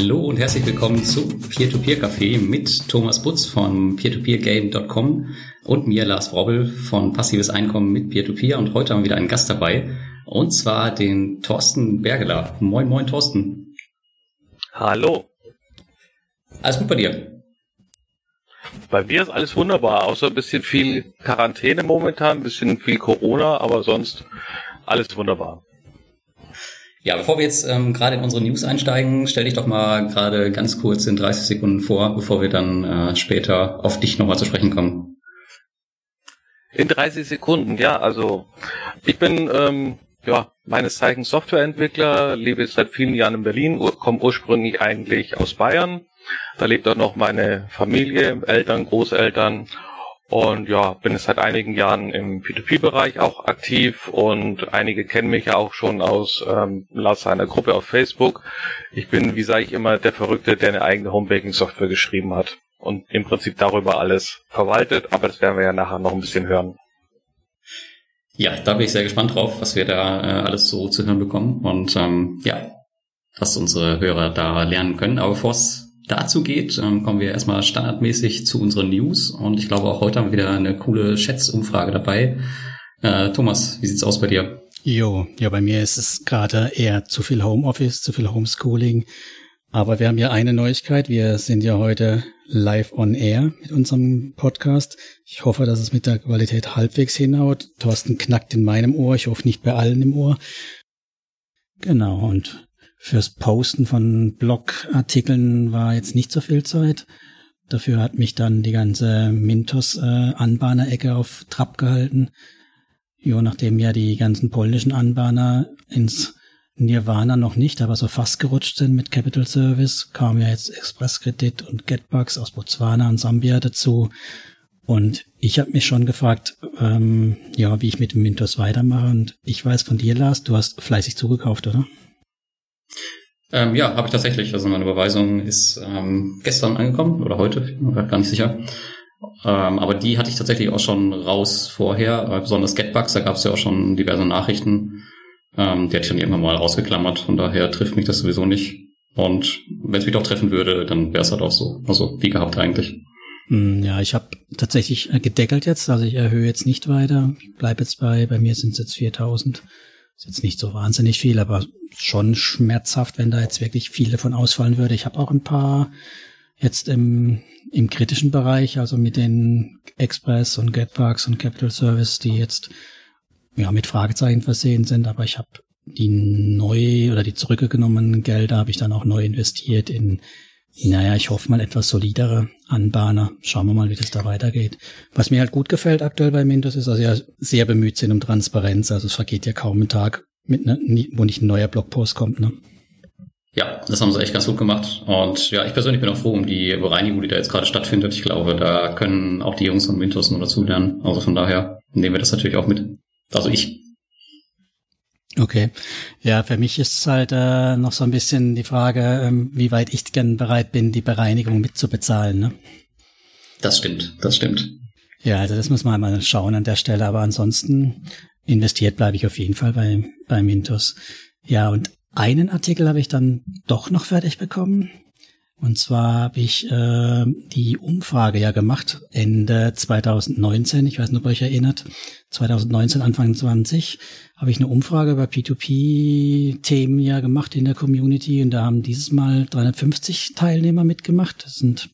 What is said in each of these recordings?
Hallo und herzlich willkommen zu Peer-to-Peer-Café mit Thomas Butz von peertopeergame.com und mir Lars Wrobbel von Passives Einkommen mit Peer-to-Peer und heute haben wir wieder einen Gast dabei und zwar den Thorsten Bergeler. Moin, moin Thorsten. Hallo. Alles gut bei dir? Bei mir ist alles wunderbar, außer ein bisschen viel Quarantäne momentan, ein bisschen viel Corona, aber sonst alles wunderbar. Ja, bevor wir jetzt ähm, gerade in unsere News einsteigen, stell dich doch mal gerade ganz kurz in 30 Sekunden vor, bevor wir dann äh, später auf dich nochmal zu sprechen kommen. In 30 Sekunden, ja, also ich bin ähm, ja meines Zeichens Softwareentwickler, lebe seit vielen Jahren in Berlin, komme ursprünglich eigentlich aus Bayern. Da lebt auch noch meine Familie, Eltern, Großeltern und ja, bin jetzt seit einigen Jahren im P2P-Bereich auch aktiv und einige kennen mich ja auch schon aus ähm, Lars seiner Gruppe auf Facebook. Ich bin, wie sage ich immer, der Verrückte, der eine eigene Homebaking-Software geschrieben hat und im Prinzip darüber alles verwaltet, aber das werden wir ja nachher noch ein bisschen hören. Ja, da bin ich sehr gespannt drauf, was wir da äh, alles so zu hören bekommen und ähm, ja, was unsere Hörer da lernen können. Aber bevor es dazu geht, ähm, kommen wir erstmal standardmäßig zu unseren News. Und ich glaube, auch heute haben wir wieder eine coole Schätzumfrage dabei. Äh, Thomas, wie sieht's aus bei dir? Jo, ja, bei mir ist es gerade eher zu viel Homeoffice, zu viel Homeschooling. Aber wir haben ja eine Neuigkeit. Wir sind ja heute live on air mit unserem Podcast. Ich hoffe, dass es mit der Qualität halbwegs hinhaut. Thorsten knackt in meinem Ohr. Ich hoffe nicht bei allen im Ohr. Genau. Und Fürs Posten von Blogartikeln war jetzt nicht so viel Zeit. Dafür hat mich dann die ganze Mintos-Anbahner-Ecke äh, auf Trab gehalten. Jo, nachdem ja die ganzen polnischen Anbahner ins Nirvana noch nicht, aber so fast gerutscht sind mit Capital Service, kam ja jetzt Expresskredit und Getbugs aus Botswana und Sambia dazu. Und ich habe mich schon gefragt, ähm, ja, wie ich mit Mintos weitermache. Und ich weiß von dir, Lars, du hast fleißig zugekauft, oder? Ähm, ja, habe ich tatsächlich. Also meine Überweisung ist ähm, gestern angekommen oder heute, ich bin mir gar nicht sicher. Ähm, aber die hatte ich tatsächlich auch schon raus vorher, äh, besonders Getbugs, da gab es ja auch schon diverse Nachrichten. Ähm, die hatte ich dann irgendwann mal rausgeklammert, von daher trifft mich das sowieso nicht. Und wenn es mich doch treffen würde, dann wäre es halt auch so. Also wie gehabt eigentlich. Hm, ja, ich habe tatsächlich äh, gedeckelt jetzt, also ich erhöhe jetzt nicht weiter. Ich bleib jetzt bei, bei mir sind es jetzt 4000. Ist jetzt nicht so wahnsinnig viel, aber schon schmerzhaft, wenn da jetzt wirklich viel davon ausfallen würde. Ich habe auch ein paar jetzt im, im kritischen Bereich, also mit den Express und Getbugs und Capital Service, die jetzt ja mit Fragezeichen versehen sind, aber ich habe die neu oder die zurückgenommenen Gelder habe ich dann auch neu investiert in naja, ich hoffe mal etwas solidere Anbahner. Schauen wir mal, wie das da weitergeht. Was mir halt gut gefällt aktuell bei Mintos ist, dass sie ja sehr bemüht sind um Transparenz. Also es vergeht ja kaum ein Tag, mit ne, wo nicht ein neuer Blogpost kommt. Ne? Ja, das haben sie echt ganz gut gemacht. Und ja, ich persönlich bin auch froh um die Bereinigung, die da jetzt gerade stattfindet. Ich glaube, da können auch die Jungs von Mintos nur dazu lernen. Also von daher nehmen wir das natürlich auch mit. Also ich Okay. Ja, für mich ist es halt äh, noch so ein bisschen die Frage, ähm, wie weit ich gern bereit bin, die Bereinigung mitzubezahlen. Ne? Das stimmt, das stimmt. Ja, also das muss man mal schauen an der Stelle. Aber ansonsten investiert bleibe ich auf jeden Fall bei, bei Mintos. Ja, und einen Artikel habe ich dann doch noch fertig bekommen. Und zwar habe ich äh, die Umfrage ja gemacht Ende 2019. Ich weiß nicht, ob ihr euch erinnert. 2019, Anfang 20 habe ich eine Umfrage über P2P-Themen ja gemacht in der Community und da haben dieses Mal 350 Teilnehmer mitgemacht. Das sind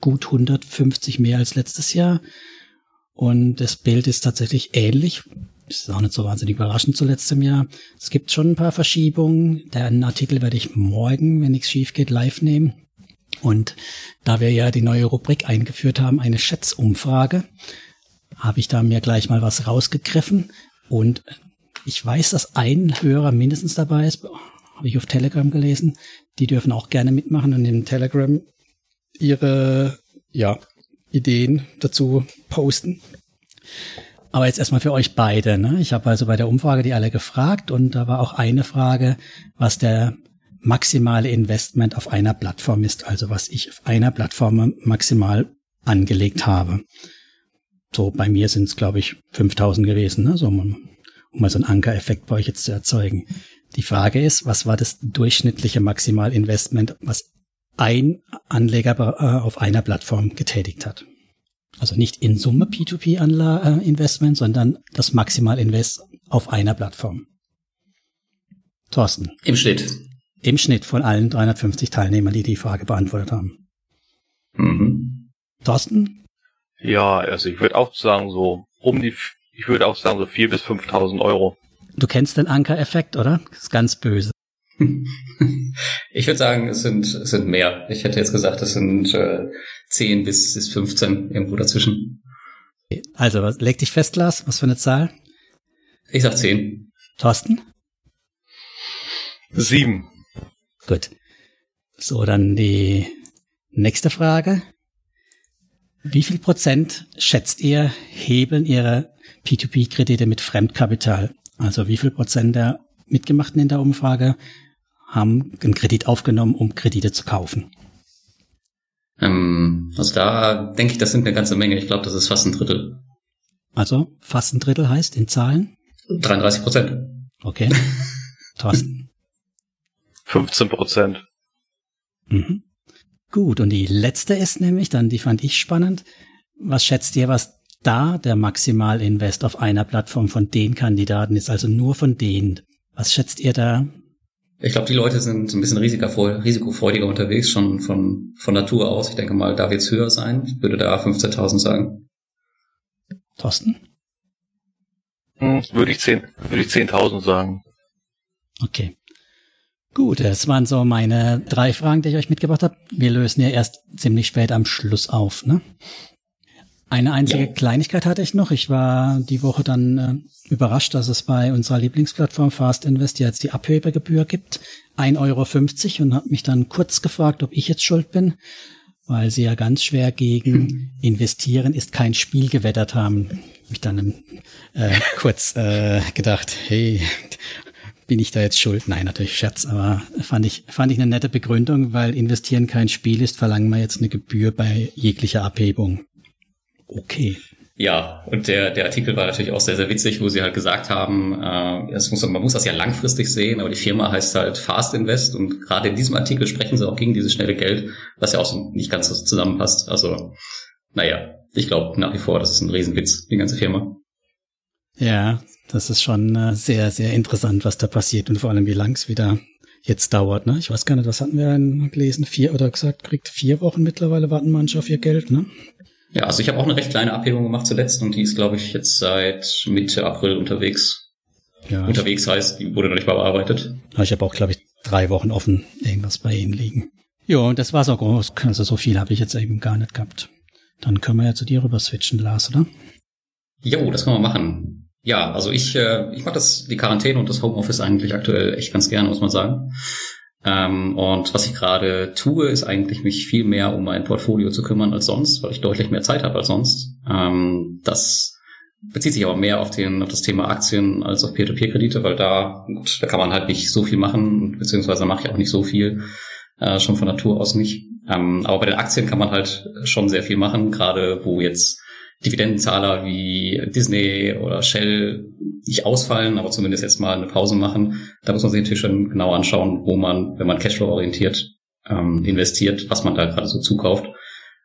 gut 150 mehr als letztes Jahr. Und das Bild ist tatsächlich ähnlich. Das ist auch nicht so wahnsinnig überraschend zu letztem Jahr. Es gibt schon ein paar Verschiebungen. Den Artikel werde ich morgen, wenn nichts schief geht, live nehmen. Und da wir ja die neue Rubrik eingeführt haben, eine Schätzumfrage, habe ich da mir gleich mal was rausgegriffen. Und ich weiß, dass ein Hörer mindestens dabei ist, habe ich auf Telegram gelesen. Die dürfen auch gerne mitmachen und in Telegram ihre ja, Ideen dazu posten. Aber jetzt erstmal für euch beide. Ne? Ich habe also bei der Umfrage die alle gefragt und da war auch eine Frage, was der maximale Investment auf einer Plattform ist, also was ich auf einer Plattform maximal angelegt habe. So, bei mir sind es, glaube ich, 5000 gewesen, ne? so, um, um mal so einen Ankereffekt bei euch jetzt zu erzeugen. Die Frage ist, was war das durchschnittliche Maximalinvestment, was ein Anleger äh, auf einer Plattform getätigt hat. Also nicht in Summe P2P-Investment, sondern das Maximal-Invest auf einer Plattform. Thorsten. Im Schnitt. Im Schnitt von allen 350 Teilnehmern, die die Frage beantwortet haben. Mhm. Thorsten? Ja, also ich würde auch sagen so um die, ich würde auch sagen so 4.000 bis 5.000 Euro. Du kennst den Anker-Effekt, oder? Das ist ganz böse. Ich würde sagen, es sind, es sind mehr. Ich hätte jetzt gesagt, es sind äh, 10 bis, bis 15 irgendwo dazwischen. Also, leg dich fest, Lars. Was für eine Zahl? Ich sag 10. Thorsten? Sieben. Gut. So, dann die nächste Frage. Wie viel Prozent schätzt ihr, hebeln ihre P2P-Kredite mit Fremdkapital? Also wie viel Prozent der Mitgemachten in der Umfrage haben einen Kredit aufgenommen, um Kredite zu kaufen? Ähm, also da denke ich, das sind eine ganze Menge. Ich glaube, das ist fast ein Drittel. Also fast ein Drittel heißt in Zahlen? 33 Prozent. Okay. Thorsten. 15 Prozent. Mhm. Gut, und die letzte ist nämlich, dann die fand ich spannend. Was schätzt ihr, was da der Maximalinvest auf einer Plattform von den Kandidaten ist, also nur von denen? Was schätzt ihr da? Ich glaube, die Leute sind ein bisschen risikofreudiger unterwegs, schon von, von Natur aus. Ich denke mal, da wird es höher sein. Ich würde da 15.000 sagen. Thorsten? Hm, würde ich 10, würde ich 10.000 sagen. Okay. Gut, das waren so meine drei Fragen, die ich euch mitgebracht habe. Wir lösen ja erst ziemlich spät am Schluss auf, ne? Eine einzige ja. Kleinigkeit hatte ich noch. Ich war die Woche dann äh, überrascht, dass es bei unserer Lieblingsplattform Fast Invest jetzt die Abhebergebühr gibt. 1,50 Euro und habe mich dann kurz gefragt, ob ich jetzt schuld bin, weil sie ja ganz schwer gegen investieren ist kein Spiel gewettert haben. Mich dann äh, kurz äh, gedacht, hey, bin ich da jetzt schuld? Nein, natürlich Scherz, aber fand ich, fand ich eine nette Begründung, weil investieren kein Spiel ist, verlangen wir jetzt eine Gebühr bei jeglicher Abhebung. Okay. Ja, und der, der Artikel war natürlich auch sehr, sehr witzig, wo sie halt gesagt haben, äh, es muss, man muss das ja langfristig sehen, aber die Firma heißt halt Fast Invest und gerade in diesem Artikel sprechen sie auch gegen dieses schnelle Geld, was ja auch so nicht ganz so zusammenpasst. Also, naja, ich glaube nach wie vor, das ist ein Riesenwitz, die ganze Firma. Ja, das ist schon äh, sehr, sehr interessant, was da passiert und vor allem, wie lang es wieder jetzt dauert. Ne? Ich weiß gar nicht, was hatten wir gelesen? Vier oder gesagt, kriegt vier Wochen mittlerweile warten manche auf ihr Geld, ne? Ja, also ich habe auch eine recht kleine Abhebung gemacht zuletzt und die ist, glaube ich, jetzt seit Mitte April unterwegs. Ja, unterwegs heißt, die wurde noch nicht mal bearbeitet. Ich habe auch, glaube ich, drei Wochen offen irgendwas bei Ihnen liegen. Ja, und das war's auch groß. Also so viel habe ich jetzt eben gar nicht gehabt. Dann können wir ja zu dir rüber switchen, Lars, oder? Jo, das können wir machen. Ja, also ich, äh, ich mag das, die Quarantäne und das Homeoffice eigentlich aktuell echt ganz gerne, muss man sagen. Ähm, und was ich gerade tue, ist eigentlich mich viel mehr um mein Portfolio zu kümmern als sonst, weil ich deutlich mehr Zeit habe als sonst. Ähm, das bezieht sich aber mehr auf, den, auf das Thema Aktien als auf Peer-to-Peer-Kredite, weil da, gut, da kann man halt nicht so viel machen, beziehungsweise mache ich auch nicht so viel, äh, schon von Natur aus nicht. Ähm, aber bei den Aktien kann man halt schon sehr viel machen, gerade wo jetzt Dividendenzahler wie Disney oder Shell nicht ausfallen, aber zumindest jetzt mal eine Pause machen. Da muss man sich natürlich schon genau anschauen, wo man, wenn man Cashflow-orientiert ähm, investiert, was man da gerade so zukauft.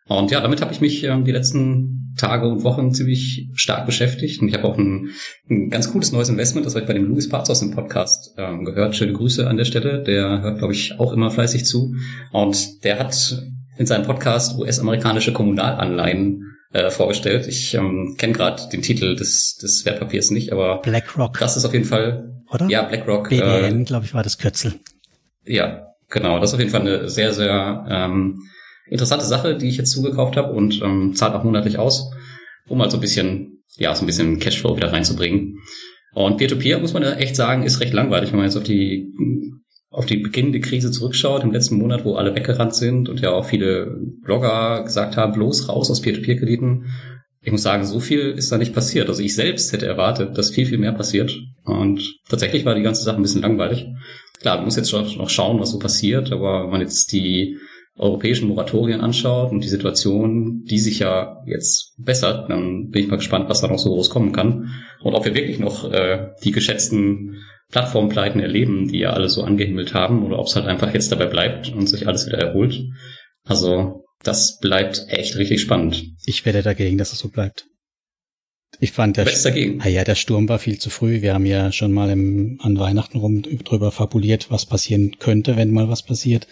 Und ja, damit habe ich mich ähm, die letzten Tage und Wochen ziemlich stark beschäftigt. Und ich habe auch ein, ein ganz cooles neues Investment, das habe ich bei dem Louis Parts aus dem Podcast ähm, gehört. Schöne Grüße an der Stelle. Der hört, glaube ich, auch immer fleißig zu. Und der hat in seinem Podcast US-amerikanische Kommunalanleihen äh, vorgestellt. Ich ähm, kenne gerade den Titel des, des Wertpapiers nicht, aber BlackRock. Das ist auf jeden Fall. Oder? Ja, BlackRock. BDN, äh, glaube ich, war das Kürzel. Ja, genau. Das ist auf jeden Fall eine sehr, sehr ähm, interessante Sache, die ich jetzt zugekauft habe und ähm, zahlt auch monatlich aus, um halt so ein bisschen, ja, so ein bisschen Cashflow wieder reinzubringen. Und Peer-to-Peer, -Peer, muss man ja echt sagen, ist recht langweilig, wenn man jetzt auf die auf die beginnende Krise zurückschaut, im letzten Monat, wo alle weggerannt sind und ja auch viele Blogger gesagt haben, bloß raus aus Peer-to-Peer-Krediten. Ich muss sagen, so viel ist da nicht passiert. Also ich selbst hätte erwartet, dass viel, viel mehr passiert. Und tatsächlich war die ganze Sache ein bisschen langweilig. Klar, du musst jetzt noch schauen, was so passiert, aber wenn man jetzt die europäischen Moratorien anschaut und die Situation, die sich ja jetzt bessert, dann bin ich mal gespannt, was da noch so groß kommen kann und ob wir wirklich noch äh, die geschätzten Plattformpleiten erleben, die ja alle so angehimmelt haben, oder ob es halt einfach jetzt dabei bleibt und sich alles wieder erholt. Also das bleibt echt richtig spannend. Ich werde dagegen, dass es so bleibt. Ich fand der, dagegen. Ah ja, der Sturm war viel zu früh. Wir haben ja schon mal im, an Weihnachten rum drüber fabuliert, was passieren könnte, wenn mal was passiert.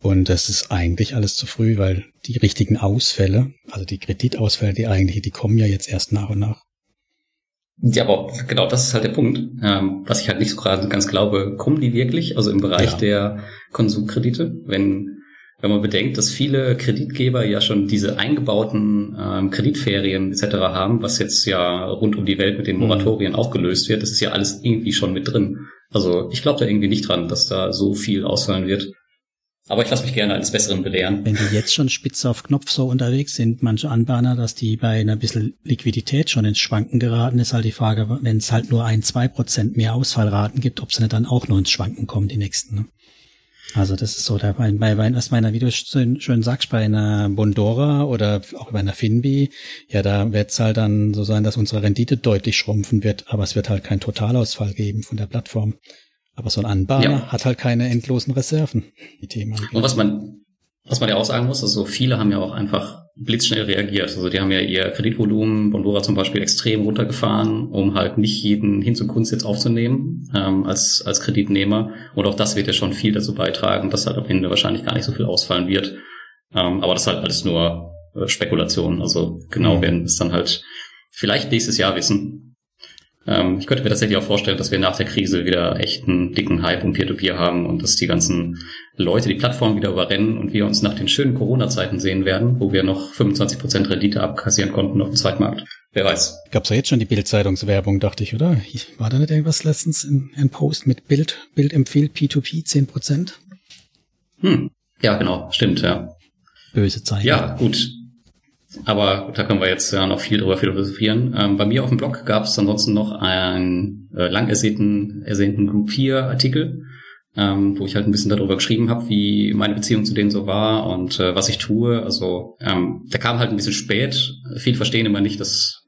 Und das ist eigentlich alles zu früh, weil die richtigen Ausfälle, also die Kreditausfälle, die eigentlich, die kommen ja jetzt erst nach und nach. Ja, aber genau das ist halt der Punkt. Ähm, was ich halt nicht so gerade ganz glaube, kommen die wirklich? Also im Bereich ja. der Konsumkredite, wenn wenn man bedenkt, dass viele Kreditgeber ja schon diese eingebauten ähm, Kreditferien etc. haben, was jetzt ja rund um die Welt mit den mhm. Moratorien mhm. auch gelöst wird, das ist ja alles irgendwie schon mit drin. Also ich glaube da irgendwie nicht dran, dass da so viel ausfallen wird. Aber ich lasse mich gerne als Besseren belehren. Wenn die jetzt schon spitz auf Knopf so unterwegs sind, manche Anbahner, dass die bei einer bisschen Liquidität schon ins Schwanken geraten, ist halt die Frage, wenn es halt nur ein, zwei Prozent mehr Ausfallraten gibt, ob sie dann auch nur ins Schwanken kommen, die nächsten. Ne? Also das ist so, da bei, bei, was meiner, du schön, schön sagst, bei einer Bondora oder auch bei einer Finbi, ja, da wird es halt dann so sein, dass unsere Rendite deutlich schrumpfen wird, aber es wird halt keinen Totalausfall geben von der Plattform. Aber so ein Anbahner ja. hat halt keine endlosen Reserven. Die Themen. Und was man, was man ja auch sagen muss, also viele haben ja auch einfach blitzschnell reagiert. Also die haben ja ihr Kreditvolumen, Bondora zum Beispiel, extrem runtergefahren, um halt nicht jeden hin zu Kunst jetzt aufzunehmen ähm, als, als Kreditnehmer. Und auch das wird ja schon viel dazu beitragen, dass halt am Ende wahrscheinlich gar nicht so viel ausfallen wird. Ähm, aber das ist halt alles nur äh, Spekulation. Also genau mhm. werden es dann halt vielleicht nächstes Jahr wissen. Ähm, ich könnte mir tatsächlich auch vorstellen, dass wir nach der Krise wieder echt einen dicken Hype um Peer-to-Peer -Peer haben und dass die ganzen Leute die Plattform wieder überrennen und wir uns nach den schönen Corona-Zeiten sehen werden, wo wir noch 25% Rendite abkassieren konnten auf dem Zweitmarkt. Wer weiß. Gab's ja jetzt schon die Bild-Zeitungswerbung, dachte ich, oder? War da nicht irgendwas letztens in, in Post mit Bild? Bild empfiehlt P2P 10%? Hm. Ja, genau. Stimmt, ja. Böse Zeichen. Ja, gut. Aber da können wir jetzt ja noch viel drüber philosophieren. Ähm, bei mir auf dem Blog gab es ansonsten noch einen äh, lang ersehnten, ersehnten Group 4 Artikel, ähm, wo ich halt ein bisschen darüber geschrieben habe, wie meine Beziehung zu denen so war und äh, was ich tue. Also ähm, der kam halt ein bisschen spät. Viele verstehen immer nicht, dass,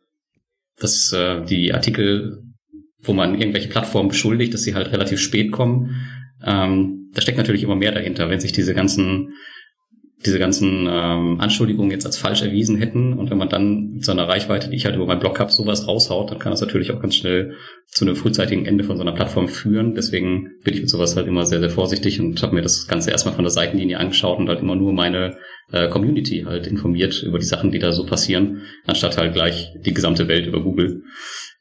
dass äh, die Artikel, wo man irgendwelche Plattformen beschuldigt, dass sie halt relativ spät kommen. Ähm, da steckt natürlich immer mehr dahinter, wenn sich diese ganzen diese ganzen ähm, Anschuldigungen jetzt als falsch erwiesen hätten und wenn man dann mit so einer Reichweite, die ich halt über meinen Blog habe, sowas raushaut, dann kann das natürlich auch ganz schnell zu einem frühzeitigen Ende von so einer Plattform führen. Deswegen bin ich mit sowas halt immer sehr, sehr vorsichtig und habe mir das Ganze erstmal von der Seitenlinie angeschaut und halt immer nur meine äh, Community halt informiert über die Sachen, die da so passieren, anstatt halt gleich die gesamte Welt über Google.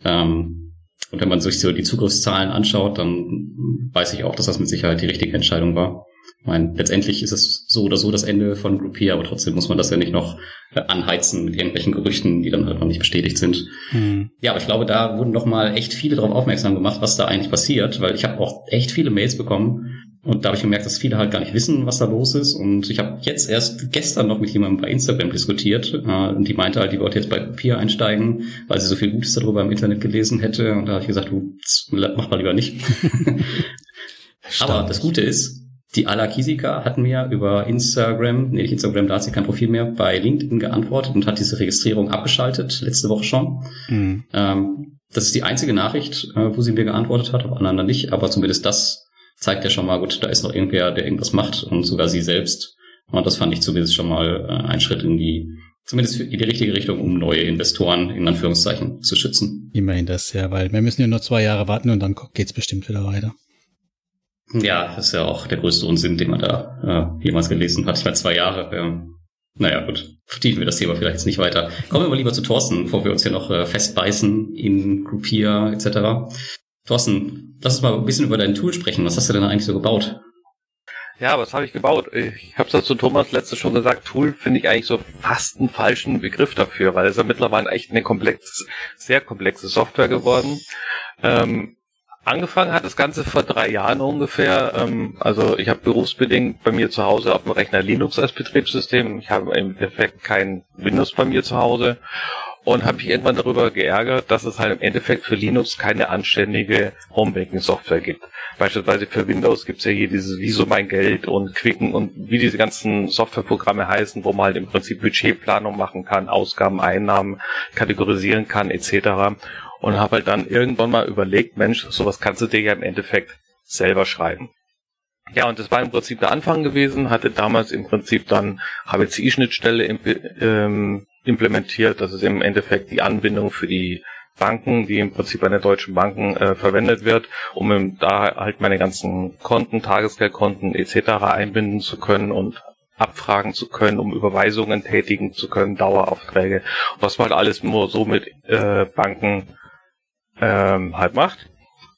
Ähm, und wenn man sich so die Zugriffszahlen anschaut, dann weiß ich auch, dass das mit Sicherheit die richtige Entscheidung war. Ich meine, letztendlich ist es so oder so das Ende von Groupier, aber trotzdem muss man das ja nicht noch äh, anheizen mit irgendwelchen Gerüchten, die dann halt noch nicht bestätigt sind. Mhm. Ja, aber ich glaube, da wurden noch mal echt viele darauf aufmerksam gemacht, was da eigentlich passiert, weil ich habe auch echt viele Mails bekommen und da habe ich gemerkt, dass viele halt gar nicht wissen, was da los ist. Und ich habe jetzt erst gestern noch mit jemandem bei Instagram diskutiert äh, und die meinte halt, die wollte jetzt bei Groupier einsteigen, weil sie so viel Gutes darüber im Internet gelesen hätte. Und da habe ich gesagt, du, mach mal lieber nicht. aber das Gute ist, die Ala Kisika hat mir über Instagram, nee, nicht Instagram, da hat sie kein Profil mehr, bei LinkedIn geantwortet und hat diese Registrierung abgeschaltet, letzte Woche schon. Mhm. Ähm, das ist die einzige Nachricht, äh, wo sie mir geantwortet hat, auf anderen nicht, aber zumindest das zeigt ja schon mal, gut, da ist noch irgendwer, der irgendwas macht und sogar sie selbst. Und das fand ich zumindest schon mal äh, ein Schritt in die, zumindest in die richtige Richtung, um neue Investoren in Anführungszeichen zu schützen. Immerhin das, ja, weil wir müssen ja nur zwei Jahre warten und dann geht's bestimmt wieder weiter. Ja, das ist ja auch der größte Unsinn, den man da äh, jemals gelesen hat. Ich meine, zwei Jahre. Ähm, naja, gut, vertiefen wir das Thema vielleicht jetzt nicht weiter. Kommen wir mal lieber zu Thorsten, bevor wir uns hier noch äh, festbeißen in Groupier etc. Thorsten, lass uns mal ein bisschen über dein Tool sprechen. Was hast du denn eigentlich so gebaut? Ja, was habe ich gebaut? Ich habe es zu Thomas letztes schon gesagt, Tool finde ich eigentlich so fast einen falschen Begriff dafür, weil es ja mittlerweile echt eine komplex, sehr komplexe Software geworden. Ähm, Angefangen hat das Ganze vor drei Jahren ungefähr. Ähm, also ich habe berufsbedingt bei mir zu Hause auf dem Rechner Linux als Betriebssystem. Ich habe im Endeffekt kein Windows bei mir zu Hause. und habe mich irgendwann darüber geärgert, dass es halt im Endeffekt für Linux keine anständige Homebanking-Software gibt. Beispielsweise für Windows gibt's ja hier dieses Wieso mein Geld und Quicken und wie diese ganzen Softwareprogramme heißen, wo man halt im Prinzip Budgetplanung machen kann, Ausgaben, Einnahmen kategorisieren kann etc. Und habe halt dann irgendwann mal überlegt, Mensch, sowas kannst du dir ja im Endeffekt selber schreiben. Ja, und das war im Prinzip der Anfang gewesen, hatte damals im Prinzip dann HBCI-Schnittstelle ähm, implementiert. Das ist im Endeffekt die Anbindung für die Banken, die im Prinzip bei den deutschen Banken äh, verwendet wird, um da halt meine ganzen Konten, Tagesgeldkonten etc. einbinden zu können und abfragen zu können, um Überweisungen tätigen zu können, Daueraufträge, was man halt alles nur so mit äh, Banken ähm, halt macht.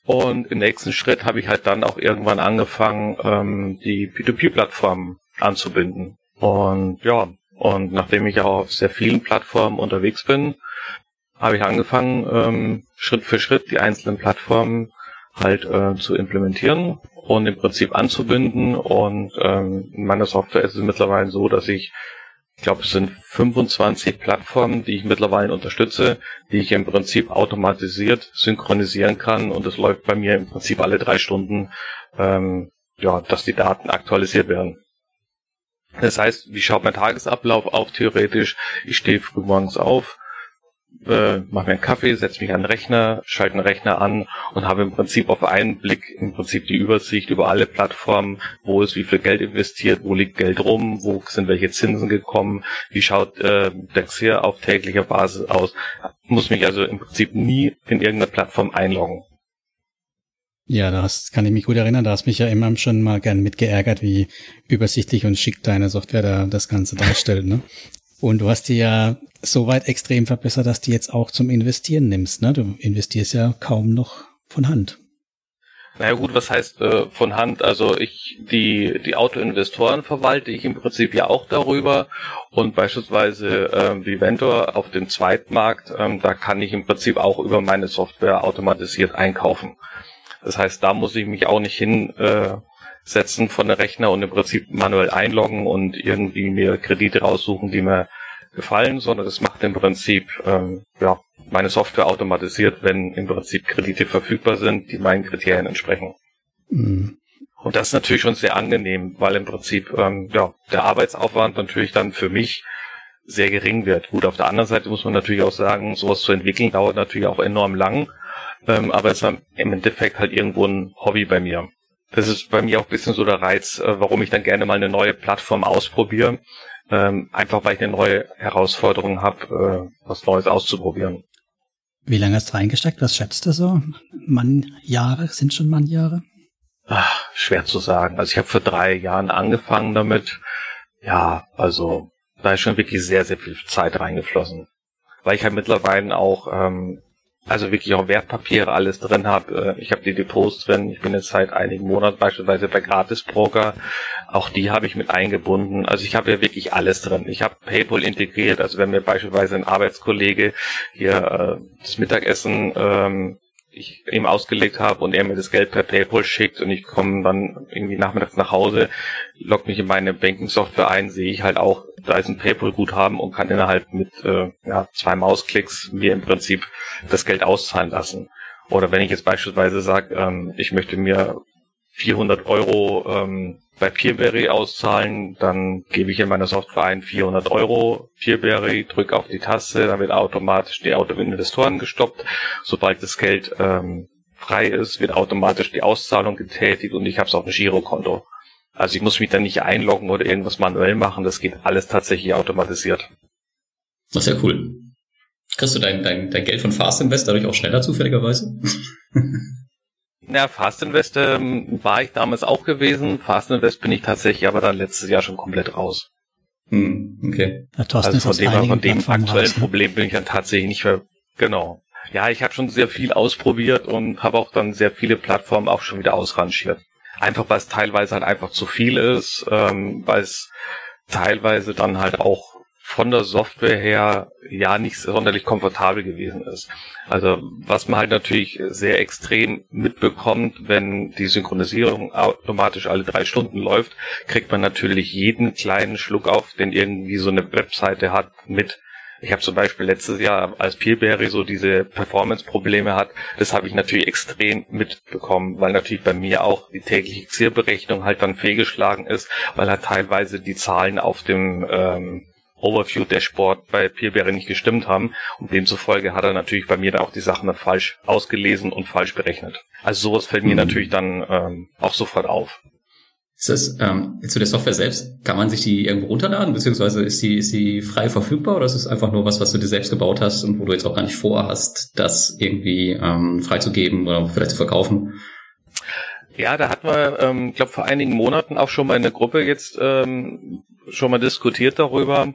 Und im nächsten Schritt habe ich halt dann auch irgendwann angefangen, ähm, die P2P-Plattformen anzubinden. Und ja, und nachdem ich auch auf sehr vielen Plattformen unterwegs bin, habe ich angefangen, ähm, Schritt für Schritt die einzelnen Plattformen halt äh, zu implementieren und im Prinzip anzubinden. Und ähm, in meiner Software ist es mittlerweile so, dass ich, ich glaube, es sind 25 Plattformen, die ich mittlerweile unterstütze, die ich im Prinzip automatisiert synchronisieren kann. Und es läuft bei mir im Prinzip alle drei Stunden, ähm, ja, dass die Daten aktualisiert werden. Das heißt, wie schaut mein Tagesablauf auf theoretisch? Ich stehe früh morgens auf, äh, mache mir einen Kaffee, setze mich an den Rechner, schalte den Rechner an und habe im Prinzip auf einen Blick im Prinzip die Übersicht über alle Plattformen, wo ist wie viel Geld investiert, wo liegt Geld rum, wo sind welche Zinsen gekommen, wie schaut äh, der XIR auf täglicher Basis aus. Muss mich also im Prinzip nie in irgendeine Plattform einloggen. Ja, das kann ich mich gut erinnern. Da hast mich ja immer schon mal gern mitgeärgert, wie übersichtlich und schick deine Software da das Ganze darstellt. Ne? Und du hast die ja so weit extrem verbessert, dass du jetzt auch zum Investieren nimmst. Ne? Du investierst ja kaum noch von Hand. Naja gut, was heißt äh, von Hand? Also ich, die, die Autoinvestoren verwalte ich im Prinzip ja auch darüber und beispielsweise äh, wie Ventor auf dem Zweitmarkt, ähm, da kann ich im Prinzip auch über meine Software automatisiert einkaufen. Das heißt, da muss ich mich auch nicht hinsetzen äh, von der Rechner und im Prinzip manuell einloggen und irgendwie mir Kredite raussuchen, die mir gefallen, sondern das macht im Prinzip ähm, ja, meine Software automatisiert, wenn im Prinzip Kredite verfügbar sind, die meinen Kriterien entsprechen. Mhm. Und das ist natürlich schon sehr angenehm, weil im Prinzip ähm, ja, der Arbeitsaufwand natürlich dann für mich sehr gering wird. Gut, auf der anderen Seite muss man natürlich auch sagen, sowas zu entwickeln dauert natürlich auch enorm lang. Ähm, aber es ist im Endeffekt halt irgendwo ein Hobby bei mir. Das ist bei mir auch ein bisschen so der Reiz, äh, warum ich dann gerne mal eine neue Plattform ausprobiere. Ähm, einfach weil ich eine neue Herausforderung habe, äh, was Neues auszuprobieren. Wie lange hast du reingesteckt? Was schätzt du so? Mannjahre? Sind schon Mannjahre? Ach, schwer zu sagen. Also ich habe vor drei Jahren angefangen damit. Ja, also da ist schon wirklich sehr, sehr viel Zeit reingeflossen. Weil ich halt mittlerweile auch ähm, also wirklich auch Wertpapiere alles drin habe. Äh, ich habe die Depots drin. Ich bin jetzt seit einigen Monaten beispielsweise bei Gratis Broker. Auch die habe ich mit eingebunden. Also ich habe ja wirklich alles drin. Ich habe PayPal integriert. Also wenn mir beispielsweise ein Arbeitskollege hier äh, das Mittagessen ähm, ich ihm ausgelegt habe und er mir das Geld per PayPal schickt und ich komme dann irgendwie nachmittags nach Hause, log mich in meine Banking-Software ein, sehe ich halt auch, da ist ein PayPal-Guthaben und kann innerhalb mit äh, ja, zwei Mausklicks mir im Prinzip das Geld auszahlen lassen. Oder wenn ich jetzt beispielsweise sage, ähm, ich möchte mir 400 Euro ähm, bei Peerberry auszahlen, dann gebe ich in meiner Software ein 400 Euro Peerberry, drücke auf die Taste, dann wird automatisch die Autoinvestoren gestoppt. Sobald das Geld ähm, frei ist, wird automatisch die Auszahlung getätigt und ich habe es auf dem Girokonto. Also ich muss mich dann nicht einloggen oder irgendwas manuell machen, das geht alles tatsächlich automatisiert. Das ist ja cool. Kriegst du dein, dein, dein Geld von Fast Invest dadurch auch schneller zufälligerweise? Ja, Fast Invest ähm, war ich damals auch gewesen. Fast Invest bin ich tatsächlich aber dann letztes Jahr schon komplett raus. Hm, okay. Ja, also von dem, von dem aktuellen raus, ne? Problem bin ich dann tatsächlich nicht mehr. Genau. Ja, ich habe schon sehr viel ausprobiert und habe auch dann sehr viele Plattformen auch schon wieder ausrangiert. Einfach weil es teilweise halt einfach zu viel ist, ähm, weil es teilweise dann halt auch von der Software her ja nicht sonderlich komfortabel gewesen ist. Also was man halt natürlich sehr extrem mitbekommt, wenn die Synchronisierung automatisch alle drei Stunden läuft, kriegt man natürlich jeden kleinen Schluck auf, den irgendwie so eine Webseite hat, mit, Ich habe zum Beispiel letztes Jahr, als Peerberry so diese Performance-Probleme hat, das habe ich natürlich extrem mitbekommen, weil natürlich bei mir auch die tägliche Xir-Berechnung halt dann fehlgeschlagen ist, weil halt teilweise die Zahlen auf dem ähm, Overview-Dashboard bei Peerberry nicht gestimmt haben und demzufolge hat er natürlich bei mir dann auch die Sachen dann falsch ausgelesen und falsch berechnet. Also sowas fällt mir mhm. natürlich dann ähm, auch sofort auf. Ist das ähm, zu der Software selbst, kann man sich die irgendwo runterladen, beziehungsweise ist die, ist die frei verfügbar oder ist es einfach nur was, was du dir selbst gebaut hast und wo du jetzt auch gar nicht vorhast, das irgendwie ähm, freizugeben oder vielleicht zu verkaufen? Ja, da hat man, ähm, glaube vor einigen Monaten auch schon mal in der Gruppe jetzt ähm, schon mal diskutiert darüber,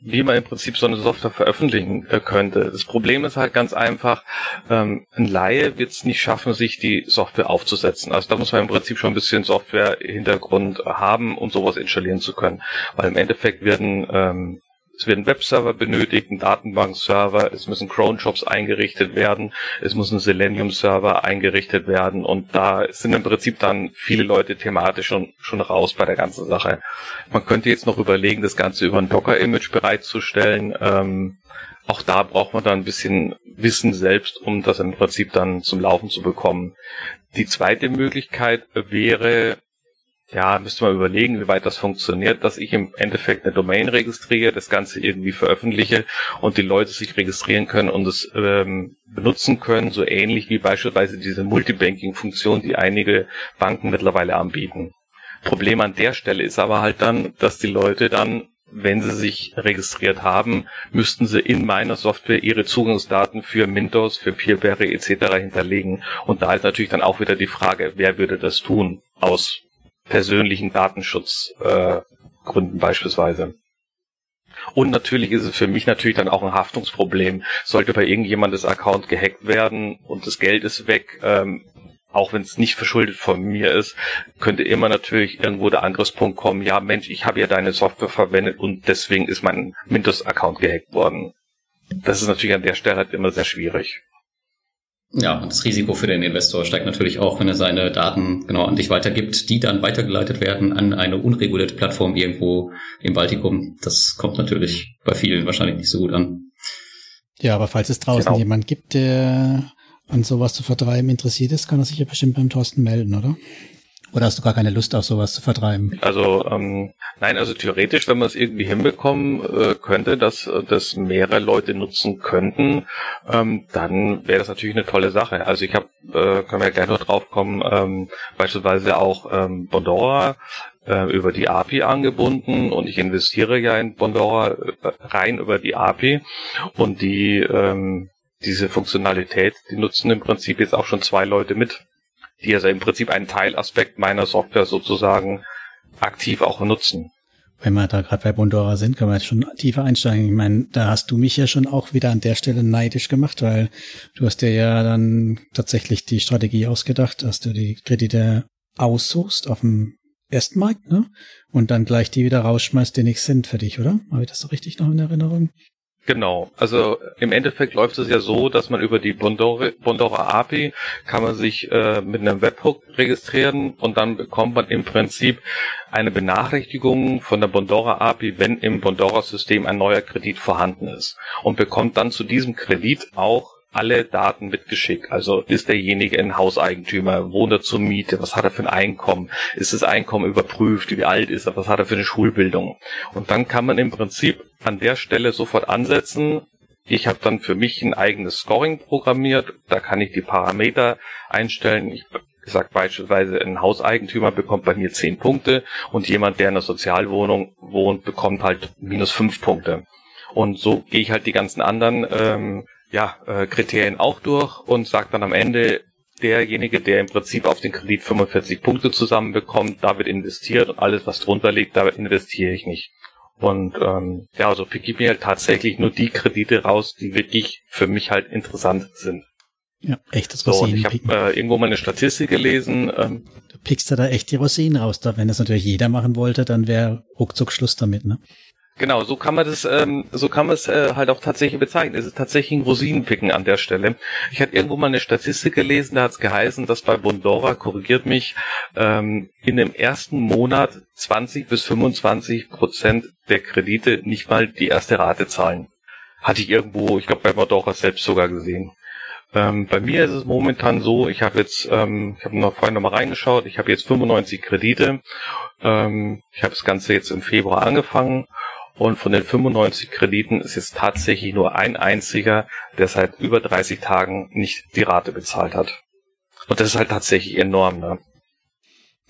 wie man im Prinzip so eine Software veröffentlichen äh, könnte. Das Problem ist halt ganz einfach, ähm, ein Laie wird es nicht schaffen, sich die Software aufzusetzen. Also da muss man im Prinzip schon ein bisschen Software-Hintergrund haben, um sowas installieren zu können. Weil im Endeffekt werden ähm, es werden Webserver benötigt, ein Datenbankserver, es müssen Cron-Jobs eingerichtet werden, es muss ein Selenium-Server eingerichtet werden und da sind im Prinzip dann viele Leute thematisch schon, schon raus bei der ganzen Sache. Man könnte jetzt noch überlegen, das Ganze über ein Docker-Image bereitzustellen. Ähm, auch da braucht man dann ein bisschen Wissen selbst, um das im Prinzip dann zum Laufen zu bekommen. Die zweite Möglichkeit wäre, ja, müsste man überlegen, wie weit das funktioniert, dass ich im Endeffekt eine Domain registriere, das Ganze irgendwie veröffentliche und die Leute sich registrieren können und es ähm, benutzen können, so ähnlich wie beispielsweise diese Multibanking-Funktion, die einige Banken mittlerweile anbieten. Problem an der Stelle ist aber halt dann, dass die Leute dann wenn sie sich registriert haben, müssten sie in meiner Software ihre Zugangsdaten für Mintos, für Peerberry etc. hinterlegen. Und da ist natürlich dann auch wieder die Frage, wer würde das tun? Aus persönlichen Datenschutzgründen äh, beispielsweise. Und natürlich ist es für mich natürlich dann auch ein Haftungsproblem. Sollte bei irgendjemandes Account gehackt werden und das Geld ist weg, ähm, auch wenn es nicht verschuldet von mir ist, könnte immer natürlich irgendwo der Angriffspunkt kommen, ja Mensch, ich habe ja deine Software verwendet und deswegen ist mein Mintos-Account gehackt worden. Das ist natürlich an der Stelle halt immer sehr schwierig. Ja, und das Risiko für den Investor steigt natürlich auch, wenn er seine Daten genau an dich weitergibt, die dann weitergeleitet werden an eine unregulierte Plattform irgendwo im Baltikum. Das kommt natürlich bei vielen wahrscheinlich nicht so gut an. Ja, aber falls es draußen genau. jemand gibt, der an sowas zu vertreiben interessiert ist, kann er sich ja bestimmt beim Thorsten melden, oder? Oder hast du gar keine Lust, auf sowas zu vertreiben? Also ähm, nein, also theoretisch, wenn man es irgendwie hinbekommen äh, könnte, dass das mehrere Leute nutzen könnten, ähm, dann wäre das natürlich eine tolle Sache. Also ich habe, äh, können wir gleich noch drauf kommen, ähm, beispielsweise auch ähm, Bondora äh, über die API angebunden und ich investiere ja in Bondora äh, rein über die API und die ähm, diese Funktionalität, die nutzen im Prinzip jetzt auch schon zwei Leute mit die also im Prinzip einen Teilaspekt meiner Software sozusagen aktiv auch nutzen. Wenn wir da gerade bei Bondora sind, können wir jetzt schon tiefer einsteigen. Ich meine, da hast du mich ja schon auch wieder an der Stelle neidisch gemacht, weil du hast dir ja dann tatsächlich die Strategie ausgedacht, dass du die Kredite aussuchst auf dem Erstmarkt, ne? Und dann gleich die wieder rausschmeißt, die nichts sind für dich, oder? Habe ich das so richtig noch in Erinnerung? Genau. Also im Endeffekt läuft es ja so, dass man über die Bondora, Bondora API kann man sich äh, mit einem Webhook registrieren und dann bekommt man im Prinzip eine Benachrichtigung von der Bondora API, wenn im Bondora-System ein neuer Kredit vorhanden ist und bekommt dann zu diesem Kredit auch alle Daten mitgeschickt. Also ist derjenige ein Hauseigentümer, wohnt er zur Miete, was hat er für ein Einkommen, ist das Einkommen überprüft, wie alt ist er, was hat er für eine Schulbildung. Und dann kann man im Prinzip an der Stelle sofort ansetzen. Ich habe dann für mich ein eigenes Scoring programmiert, da kann ich die Parameter einstellen. Ich gesagt beispielsweise ein Hauseigentümer bekommt bei mir zehn Punkte und jemand, der in einer Sozialwohnung wohnt, bekommt halt minus fünf Punkte. Und so gehe ich halt die ganzen anderen ähm, ja, äh, Kriterien auch durch und sagt dann am Ende, derjenige, der im Prinzip auf den Kredit 45 Punkte zusammenbekommt, da wird investiert und alles, was drunter liegt, da investiere ich nicht. Und ähm, ja, also pick ich mir halt tatsächlich nur die Kredite raus, die wirklich für mich halt interessant sind. Ja, echtes so, und Ich habe äh, irgendwo mal eine Statistik gelesen. Ähm, du pickst da echt die Rosinen raus. Da, wenn das natürlich jeder machen wollte, dann wäre ruckzuck Schluss damit, ne? Genau, so kann man das, ähm, so kann man es äh, halt auch tatsächlich bezeichnen. Es ist tatsächlich ein Rosinenpicken an der Stelle. Ich hatte irgendwo mal eine Statistik gelesen, da hat es geheißen, dass bei Bondora, korrigiert mich, ähm, in dem ersten Monat 20 bis 25 Prozent der Kredite nicht mal die erste Rate zahlen. hatte ich irgendwo, ich glaube bei Modora selbst sogar gesehen. Ähm, bei mir ist es momentan so, ich habe jetzt, ähm, ich habe noch vorhin noch mal reingeschaut, ich habe jetzt 95 Kredite. Ähm, ich habe das Ganze jetzt im Februar angefangen und von den 95 Krediten ist jetzt tatsächlich nur ein einziger, der seit über 30 Tagen nicht die Rate bezahlt hat. Und das ist halt tatsächlich enorm, ne?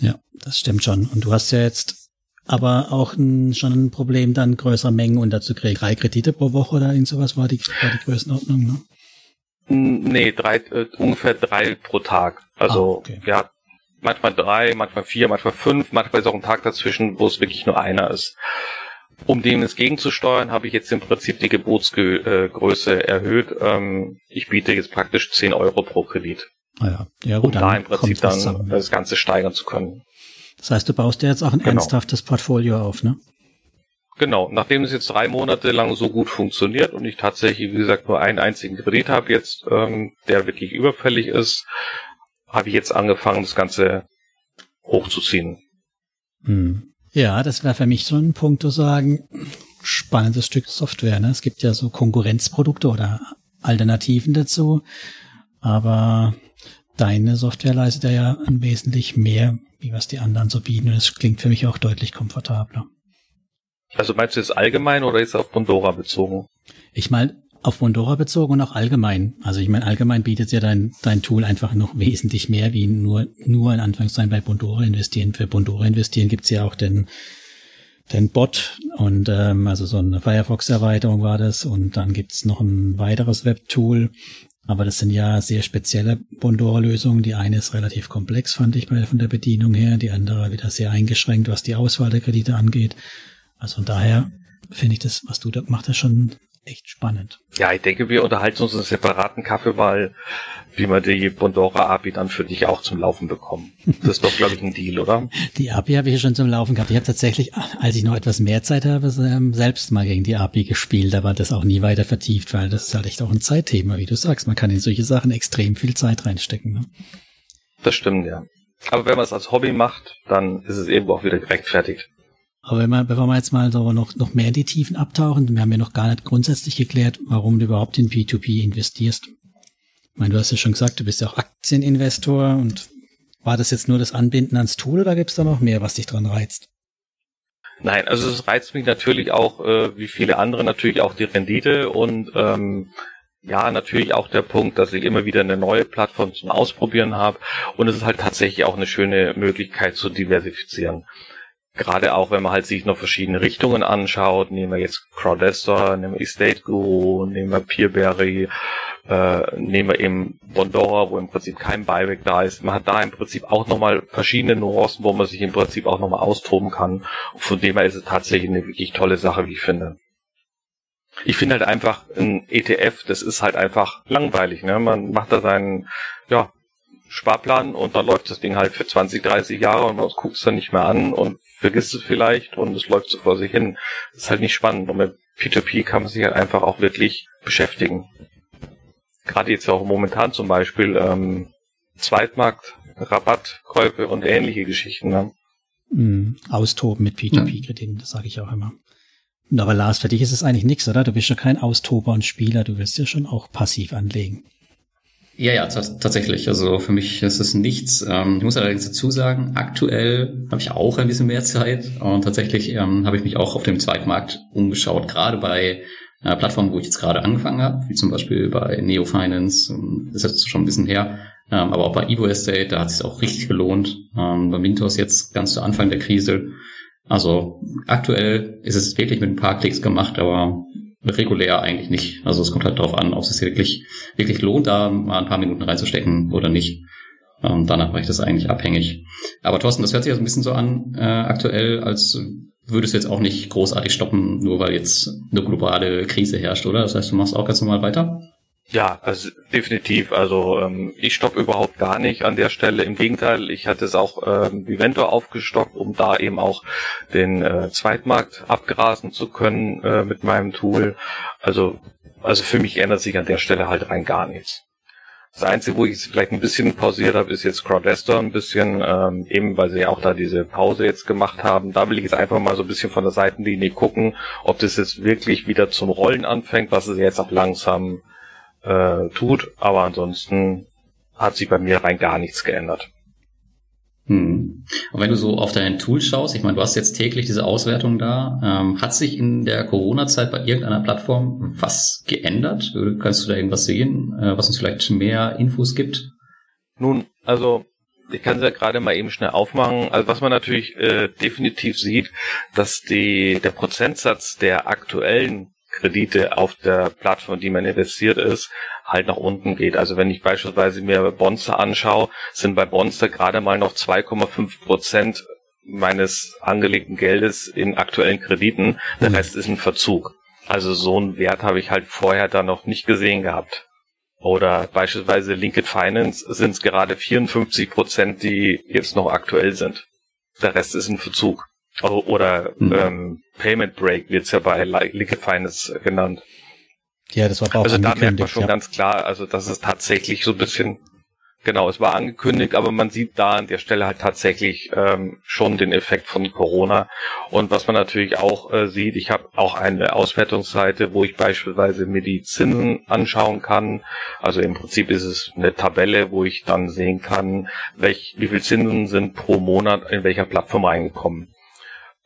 Ja, das stimmt schon. Und du hast ja jetzt aber auch ein, schon ein Problem, dann größere Mengen unterzukriegen. Drei Kredite pro Woche oder irgend sowas war die, war die Größenordnung, ne? Nee, drei, äh, ungefähr drei pro Tag. Also, ah, okay. ja, manchmal drei, manchmal vier, manchmal fünf, manchmal ist auch ein Tag dazwischen, wo es wirklich nur einer ist. Um dem es gegenzusteuern, habe ich jetzt im Prinzip die Gebotsgröße erhöht. Ähm, ich biete jetzt praktisch 10 Euro pro Kredit. Ah ja. ja gut, um da im Prinzip dann das Ganze steigern zu können. Das heißt, du baust dir jetzt auch ein genau. ernsthaftes Portfolio auf, ne? Genau, nachdem es jetzt drei Monate lang so gut funktioniert und ich tatsächlich, wie gesagt, nur einen einzigen Kredit habe jetzt, ähm, der wirklich überfällig ist, habe ich jetzt angefangen, das Ganze hochzuziehen. Hm. Ja, das wäre für mich so ein Punkt zu sagen, spannendes Stück Software. Ne? Es gibt ja so Konkurrenzprodukte oder Alternativen dazu, aber deine Software leistet ja ein wesentlich mehr, wie was die anderen so bieten. Und es klingt für mich auch deutlich komfortabler. Also meinst du jetzt allgemein oder ist auf Bondora bezogen? Ich meine auf Bondora bezogen und auch allgemein. Also ich meine, allgemein bietet ja dein, dein Tool einfach noch wesentlich mehr, wie nur, nur in Anführungszeichen bei Bondora investieren. Für Bondora investieren gibt's ja auch den, den Bot und ähm, also so eine Firefox-Erweiterung war das und dann gibt's noch ein weiteres Webtool. Aber das sind ja sehr spezielle Bondora-Lösungen. Die eine ist relativ komplex, fand ich bei, von der Bedienung her. Die andere wieder sehr eingeschränkt, was die Auswahl der Kredite angeht. Also von daher finde ich das, was du da gemacht hast, schon echt spannend. Ja, ich denke, wir unterhalten uns einen separaten Kaffee, weil wie wir die Bondora API dann für dich auch zum Laufen bekommen. Das ist doch, glaube ich, ein Deal, oder? Die API habe ich ja schon zum Laufen gehabt. Ich habe tatsächlich, als ich noch etwas mehr Zeit habe, ähm, selbst mal gegen die API gespielt, aber das auch nie weiter vertieft, weil das ist halt echt auch ein Zeitthema, wie du sagst. Man kann in solche Sachen extrem viel Zeit reinstecken. Ne? Das stimmt, ja. Aber wenn man es als Hobby macht, dann ist es irgendwo auch wieder gerechtfertigt. Aber wenn wir, bevor wir jetzt mal so noch, noch mehr in die Tiefen abtauchen, wir haben ja noch gar nicht grundsätzlich geklärt, warum du überhaupt in P2P investierst. Ich meine, du hast ja schon gesagt, du bist ja auch Aktieninvestor und war das jetzt nur das Anbinden ans Tool oder gibt es da noch mehr, was dich dran reizt? Nein, also es reizt mich natürlich auch, äh, wie viele andere, natürlich auch die Rendite und ähm, ja, natürlich auch der Punkt, dass ich immer wieder eine neue Plattform zum Ausprobieren habe und es ist halt tatsächlich auch eine schöne Möglichkeit zu diversifizieren gerade auch wenn man halt sich noch verschiedene Richtungen anschaut, nehmen wir jetzt Crowdester, nehmen wir Estate Guru, nehmen wir Peerberry, äh, nehmen wir eben Bondora, wo im Prinzip kein Buyback da ist. Man hat da im Prinzip auch nochmal verschiedene Nuancen, wo man sich im Prinzip auch nochmal austoben kann. Und von dem her ist es tatsächlich eine wirklich tolle Sache, wie ich finde. Ich finde halt einfach ein ETF, das ist halt einfach langweilig. Ne? Man macht da seinen, ja, Sparplan und dann läuft das Ding halt für 20, 30 Jahre und man guckt es dann nicht mehr an und vergisst es vielleicht und es läuft so vor sich hin. Das ist halt nicht spannend und mit P2P kann man sich halt einfach auch wirklich beschäftigen. Gerade jetzt auch momentan zum Beispiel ähm, Zweitmarkt, Rabattkäufe und ähnliche Geschichten. Ne? Mm, austoben mit P2P-Krediten, das sage ich auch immer. Aber Lars, für dich ist es eigentlich nichts, oder? Du bist ja kein Austober und Spieler, du willst ja schon auch passiv anlegen. Ja, ja, tatsächlich. Also für mich ist es nichts. Ähm, ich muss allerdings dazu sagen, aktuell habe ich auch ein bisschen mehr Zeit und tatsächlich ähm, habe ich mich auch auf dem Zweitmarkt umgeschaut, gerade bei äh, Plattformen, wo ich jetzt gerade angefangen habe, wie zum Beispiel bei Neo Finance, ähm, das ist jetzt schon ein bisschen her, ähm, aber auch bei Evo Estate, da hat es sich auch richtig gelohnt. Ähm, bei Mintos jetzt ganz zu Anfang der Krise. Also aktuell ist es wirklich mit ein paar Klicks gemacht, aber regulär eigentlich nicht. Also es kommt halt darauf an, ob es sich wirklich, wirklich lohnt, da mal ein paar Minuten reinzustecken oder nicht. Und danach mache ich das eigentlich abhängig. Aber Thorsten, das hört sich ja so ein bisschen so an, äh, aktuell, als würdest du jetzt auch nicht großartig stoppen, nur weil jetzt eine globale Krise herrscht, oder? Das heißt, du machst auch ganz normal weiter? Ja, also definitiv. Also ähm, ich stoppe überhaupt gar nicht an der Stelle. Im Gegenteil, ich hatte es auch ähm, Vivento aufgestockt, um da eben auch den äh, Zweitmarkt abgrasen zu können äh, mit meinem Tool. Also also für mich ändert sich an der Stelle halt rein gar nichts. Das Einzige, wo ich es vielleicht ein bisschen pausiert habe, ist jetzt Crowdester ein bisschen, ähm, eben weil sie ja auch da diese Pause jetzt gemacht haben. Da will ich jetzt einfach mal so ein bisschen von der Seitenlinie gucken, ob das jetzt wirklich wieder zum Rollen anfängt, was es jetzt auch langsam äh, tut. Aber ansonsten hat sich bei mir rein gar nichts geändert. Hm. Und wenn du so auf dein Tool schaust, ich meine, du hast jetzt täglich diese Auswertung da, ähm, hat sich in der Corona-Zeit bei irgendeiner Plattform was geändert? Kannst du da irgendwas sehen, äh, was uns vielleicht mehr Infos gibt? Nun, also ich kann es ja gerade mal eben schnell aufmachen. Also was man natürlich äh, definitiv sieht, dass die der Prozentsatz der aktuellen Kredite auf der Plattform, die man investiert ist, halt nach unten geht. Also wenn ich beispielsweise mir Bonster anschaue, sind bei Bonster gerade mal noch 2,5 Prozent meines angelegten Geldes in aktuellen Krediten. Der mhm. Rest ist ein Verzug. Also so einen Wert habe ich halt vorher da noch nicht gesehen gehabt. Oder beispielsweise Linked Finance sind es gerade 54 Prozent, die jetzt noch aktuell sind. Der Rest ist ein Verzug. Oder mhm. ähm, Payment Break wird es ja bei Linked Finance genannt. Ja, das war auch Also da merkt man schon ja. ganz klar, also dass es tatsächlich so ein bisschen, genau, es war angekündigt, aber man sieht da an der Stelle halt tatsächlich ähm, schon den Effekt von Corona. Und was man natürlich auch äh, sieht, ich habe auch eine Auswertungsseite, wo ich beispielsweise mir die Zinsen anschauen kann. Also im Prinzip ist es eine Tabelle, wo ich dann sehen kann, welch, wie viel Zinsen sind pro Monat in welcher Plattform reingekommen.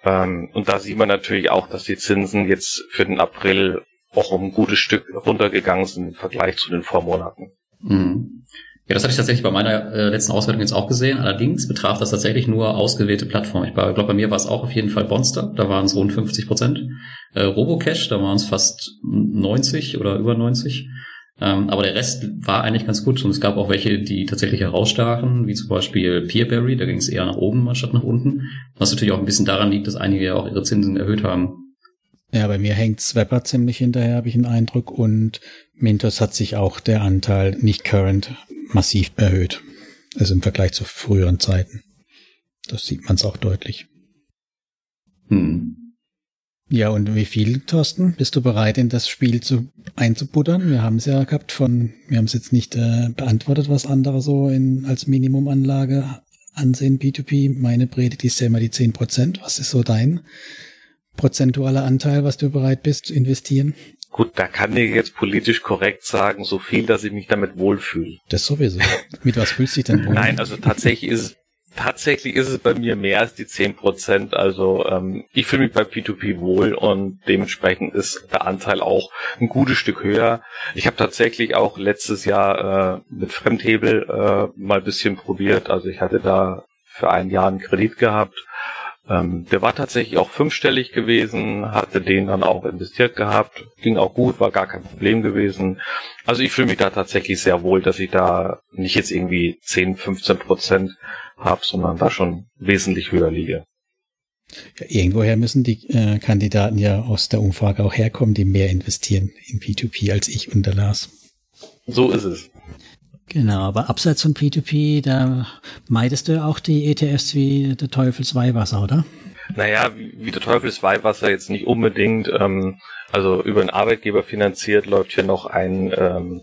Ähm, und da sieht man natürlich auch, dass die Zinsen jetzt für den April auch um ein gutes Stück runtergegangen sind im Vergleich zu den Vormonaten. Mhm. Ja, das hatte ich tatsächlich bei meiner äh, letzten Auswertung jetzt auch gesehen. Allerdings betraf das tatsächlich nur ausgewählte Plattformen. Ich glaube, bei mir war es auch auf jeden Fall Bonster, da waren es rund 50 Prozent. Äh, Robocash, da waren es fast 90 oder über 90. Ähm, aber der Rest war eigentlich ganz gut und es gab auch welche, die tatsächlich herausstachen, wie zum Beispiel Peerberry, da ging es eher nach oben anstatt nach unten. Was natürlich auch ein bisschen daran liegt, dass einige ja auch ihre Zinsen erhöht haben. Ja, bei mir hängt Swapper ziemlich hinterher, habe ich einen Eindruck. Und Mintos hat sich auch der Anteil nicht current massiv erhöht. Also im Vergleich zu früheren Zeiten. Das sieht man es auch deutlich. Hm. Ja, und wie viel, Thorsten? Bist du bereit, in das Spiel zu einzubuddern? Wir haben es ja gehabt von, wir haben es jetzt nicht äh, beantwortet, was andere so in, als Minimumanlage ansehen, B2B. Meine Predigt ist ja immer die 10%. Was ist so dein prozentualer Anteil, was du bereit bist zu investieren? Gut, da kann ich jetzt politisch korrekt sagen, so viel, dass ich mich damit wohlfühle. Das sowieso. Mit was fühlst du dich denn wohl? Nein, also tatsächlich ist es tatsächlich ist es bei mir mehr als die 10 Prozent. Also ähm, ich fühle mich bei P2P wohl und dementsprechend ist der Anteil auch ein gutes Stück höher. Ich habe tatsächlich auch letztes Jahr äh, mit Fremdhebel äh, mal ein bisschen probiert. Also ich hatte da für ein Jahr einen Kredit gehabt ähm, der war tatsächlich auch fünfstellig gewesen, hatte den dann auch investiert gehabt, ging auch gut, war gar kein Problem gewesen. Also ich fühle mich da tatsächlich sehr wohl, dass ich da nicht jetzt irgendwie 10, 15 Prozent habe, sondern da schon wesentlich höher liege. Ja, irgendwoher müssen die äh, Kandidaten ja aus der Umfrage auch herkommen, die mehr investieren in P2P als ich und der Lars. So ist es. Genau, aber abseits von P2P, da meidest du auch die ETFs wie der Teufels Weihwasser, oder? Naja, wie, der Teufels Weihwasser jetzt nicht unbedingt. Ähm, also über einen Arbeitgeber finanziert läuft hier noch ein ähm,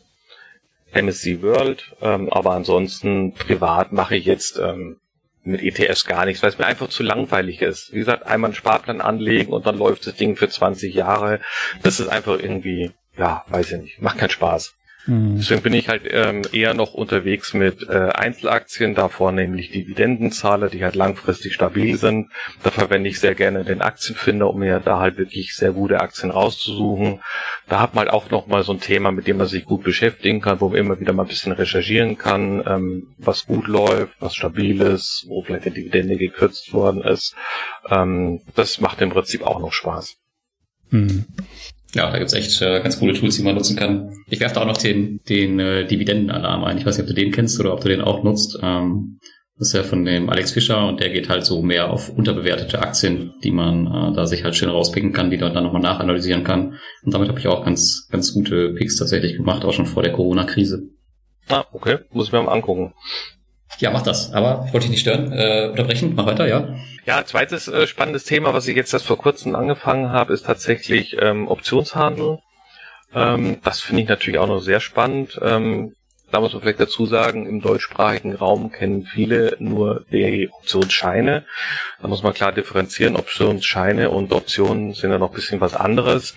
MSC World, ähm, aber ansonsten privat mache ich jetzt ähm, mit ETFs gar nichts, weil es mir einfach zu langweilig ist. Wie gesagt, einmal einen Sparplan anlegen und dann läuft das Ding für 20 Jahre. Das ist einfach irgendwie, ja, weiß ich nicht, macht keinen Spaß. Mhm. Deswegen bin ich halt ähm, eher noch unterwegs mit äh, Einzelaktien, davor nämlich Dividendenzahler, die halt langfristig stabil sind. Da verwende ich sehr gerne den Aktienfinder, um mir da halt wirklich sehr gute Aktien rauszusuchen. Da hat man halt auch noch mal so ein Thema, mit dem man sich gut beschäftigen kann, wo man immer wieder mal ein bisschen recherchieren kann, ähm, was gut läuft, was stabil ist, wo vielleicht die Dividende gekürzt worden ist. Ähm, das macht im Prinzip auch noch Spaß. Mhm. Ja, da gibt's echt äh, ganz coole Tools, die man nutzen kann. Ich werfe da auch noch den, den äh, Dividendenalarm ein. Ich weiß nicht, ob du den kennst oder ob du den auch nutzt. Ähm, das ist ja von dem Alex Fischer und der geht halt so mehr auf unterbewertete Aktien, die man äh, da sich halt schön rauspicken kann, die man dann nochmal nachanalysieren kann. Und damit habe ich auch ganz, ganz gute Picks tatsächlich gemacht, auch schon vor der Corona-Krise. Ah, okay. Muss ich mir mal angucken. Ja, mach das. Aber ich wollte dich nicht stören. Äh, unterbrechen, mach weiter, ja. Ja, zweites äh, spannendes Thema, was ich jetzt erst vor kurzem angefangen habe, ist tatsächlich ähm, Optionshandel. Ähm, das finde ich natürlich auch noch sehr spannend. Ähm, da muss man vielleicht dazu sagen, im deutschsprachigen Raum kennen viele nur die Optionsscheine. Da muss man klar differenzieren. Optionsscheine und Optionen sind ja noch ein bisschen was anderes.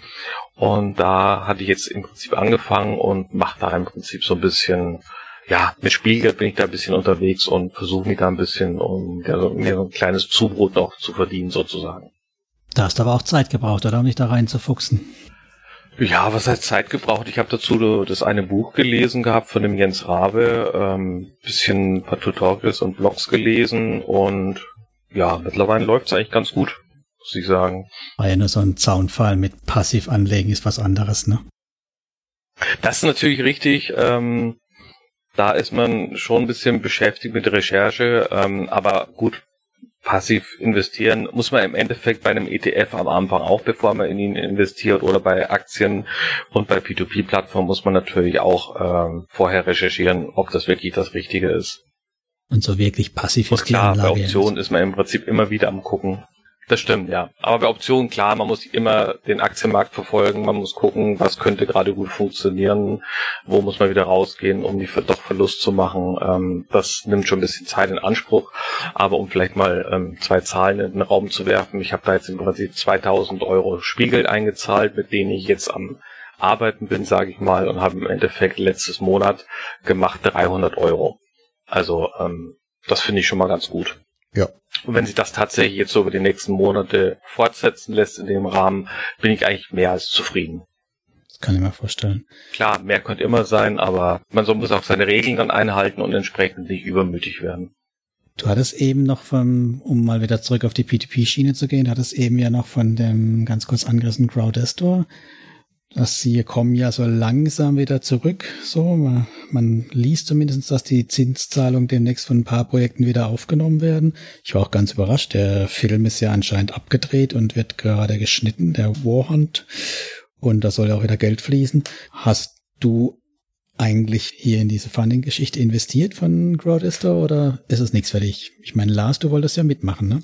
Und da hatte ich jetzt im Prinzip angefangen und mache da im Prinzip so ein bisschen, ja, mit Spielgeld bin ich da ein bisschen unterwegs und versuche mich da ein bisschen, um mir so ein kleines Zubrot noch zu verdienen sozusagen. Da hast du aber auch Zeit gebraucht, oder? Um dich da reinzufuchsen. Ja, was heißt Zeit gebraucht? Ich habe dazu das eine Buch gelesen gehabt von dem Jens Rabe, ähm, bisschen ein paar Tutorials und Blogs gelesen und ja, mittlerweile läuft's eigentlich ganz gut, muss ich sagen. War ja nur so ein Zaunfall mit passiv anlegen ist was anderes, ne? Das ist natürlich richtig. Ähm, da ist man schon ein bisschen beschäftigt mit Recherche, ähm, aber gut, passiv investieren muss man im Endeffekt bei einem ETF am Anfang auch, bevor man in ihn investiert oder bei Aktien und bei P2P-Plattformen muss man natürlich auch ähm, vorher recherchieren, ob das wirklich das Richtige ist. Und so wirklich passiv ist klar, bei Optionen ist man im Prinzip immer wieder am gucken, das stimmt, ja. Aber bei Optionen, klar, man muss immer den Aktienmarkt verfolgen, man muss gucken, was könnte gerade gut funktionieren, wo muss man wieder rausgehen, um die doch Verlust zu machen. Ähm, das nimmt schon ein bisschen Zeit in Anspruch. Aber um vielleicht mal ähm, zwei Zahlen in den Raum zu werfen, ich habe da jetzt im Prinzip 2000 Euro Spiegel eingezahlt, mit denen ich jetzt am Arbeiten bin, sage ich mal, und habe im Endeffekt letztes Monat gemacht 300 Euro. Also ähm, das finde ich schon mal ganz gut. Ja. Und wenn sich das tatsächlich jetzt so über die nächsten Monate fortsetzen lässt in dem Rahmen, bin ich eigentlich mehr als zufrieden. Das kann ich mir vorstellen. Klar, mehr könnte immer sein, aber man muss auch seine Regeln dann einhalten und entsprechend nicht übermütig werden. Du hattest eben noch vom, um mal wieder zurück auf die P2P-Schiene zu gehen, hattest eben ja noch von dem ganz kurz angerissenen Crowdestor dass sie kommen ja so langsam wieder zurück. So, man, man liest zumindest, dass die Zinszahlungen demnächst von ein paar Projekten wieder aufgenommen werden. Ich war auch ganz überrascht. Der Film ist ja anscheinend abgedreht und wird gerade geschnitten, der Warhunt. Und da soll ja auch wieder Geld fließen. Hast du eigentlich hier in diese Funding-Geschichte investiert von Crowdester oder ist es nichts für dich? Ich meine, Lars, du wolltest ja mitmachen, ne?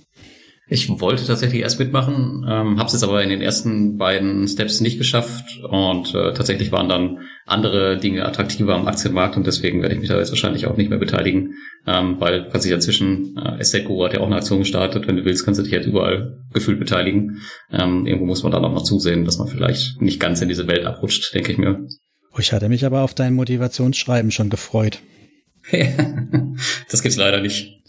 Ich wollte tatsächlich erst mitmachen, ähm, habe es jetzt aber in den ersten beiden Steps nicht geschafft und äh, tatsächlich waren dann andere Dinge attraktiver am Aktienmarkt und deswegen werde ich mich da jetzt wahrscheinlich auch nicht mehr beteiligen, ähm, weil sich dazwischen, äh, Guru hat ja auch eine Aktion gestartet, wenn du willst, kannst du dich jetzt überall gefühlt beteiligen. Ähm, irgendwo muss man dann auch noch zusehen, dass man vielleicht nicht ganz in diese Welt abrutscht, denke ich mir. Ich hatte mich aber auf dein Motivationsschreiben schon gefreut. das gibt's leider nicht.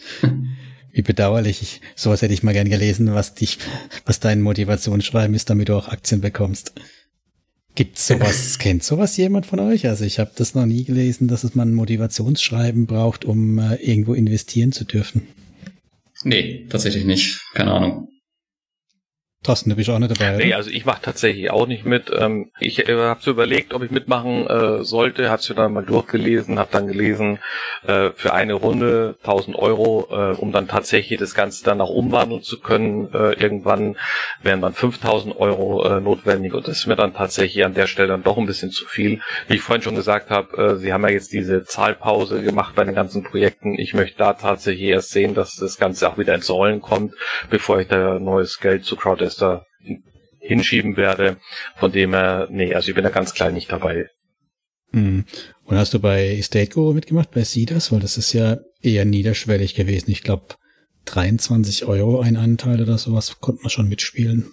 Wie bedauerlich. Ich, sowas hätte ich mal gern gelesen, was dich, was dein Motivationsschreiben ist, damit du auch Aktien bekommst. Gibt's sowas, kennt sowas jemand von euch? Also ich habe das noch nie gelesen, dass es mal ein Motivationsschreiben braucht, um äh, irgendwo investieren zu dürfen. Nee, tatsächlich nicht. Keine Ahnung. Thorsten, du bist auch nicht dabei. Nee, oder? also ich mache tatsächlich auch nicht mit. Ähm, ich äh, habe so überlegt, ob ich mitmachen äh, sollte, habe es dann mal durchgelesen, habe dann gelesen, äh, für eine Runde 1000 Euro, um dann tatsächlich das Ganze dann auch umwandeln zu können. Irgendwann wären dann 5000 Euro notwendig und das ist mir dann tatsächlich an der Stelle dann doch ein bisschen zu viel. Wie ich vorhin schon gesagt habe, Sie haben ja jetzt diese Zahlpause gemacht bei den ganzen Projekten. Ich möchte da tatsächlich erst sehen, dass das Ganze auch wieder ins Rollen kommt, bevor ich da neues Geld zu Crowd Silvester hinschieben werde. Von dem her, nee, also ich bin da ganz klein nicht dabei. Hm. Und hast du bei Estate Guru mitgemacht, bei Cedars? Weil das ist ja eher niederschwellig gewesen. Ich glaube, 23 Euro ein Anteil oder sowas konnte man schon mitspielen.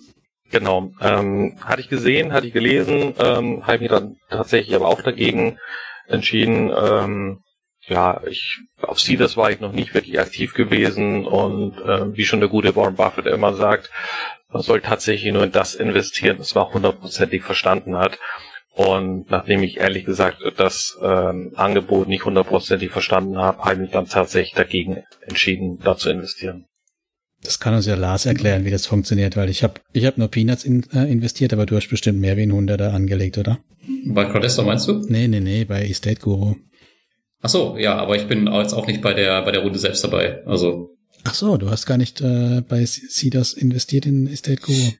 Genau, ähm, hatte ich gesehen, hatte ich gelesen, ähm, habe mich dann tatsächlich aber auch dagegen entschieden. Ähm, ja, ich auf Cedars war ich noch nicht wirklich aktiv gewesen und äh, wie schon der gute Warren Buffett immer sagt, man soll tatsächlich nur in das investieren, was man hundertprozentig verstanden hat. Und nachdem ich ehrlich gesagt das ähm, Angebot nicht hundertprozentig verstanden habe, habe ich mich dann tatsächlich dagegen entschieden, da zu investieren. Das kann uns ja Lars erklären, wie das funktioniert, weil ich habe ich hab nur Peanuts in, äh, investiert, aber du hast bestimmt mehr wie ein Hunderter angelegt, oder? Bei Cordesta meinst du? Nee, nee, nee, bei Estate Guru. Ach so, ja, aber ich bin jetzt auch nicht bei der bei der Runde selbst dabei. Also Ach so, du hast gar nicht äh, bei Cedars investiert in Estate Guru.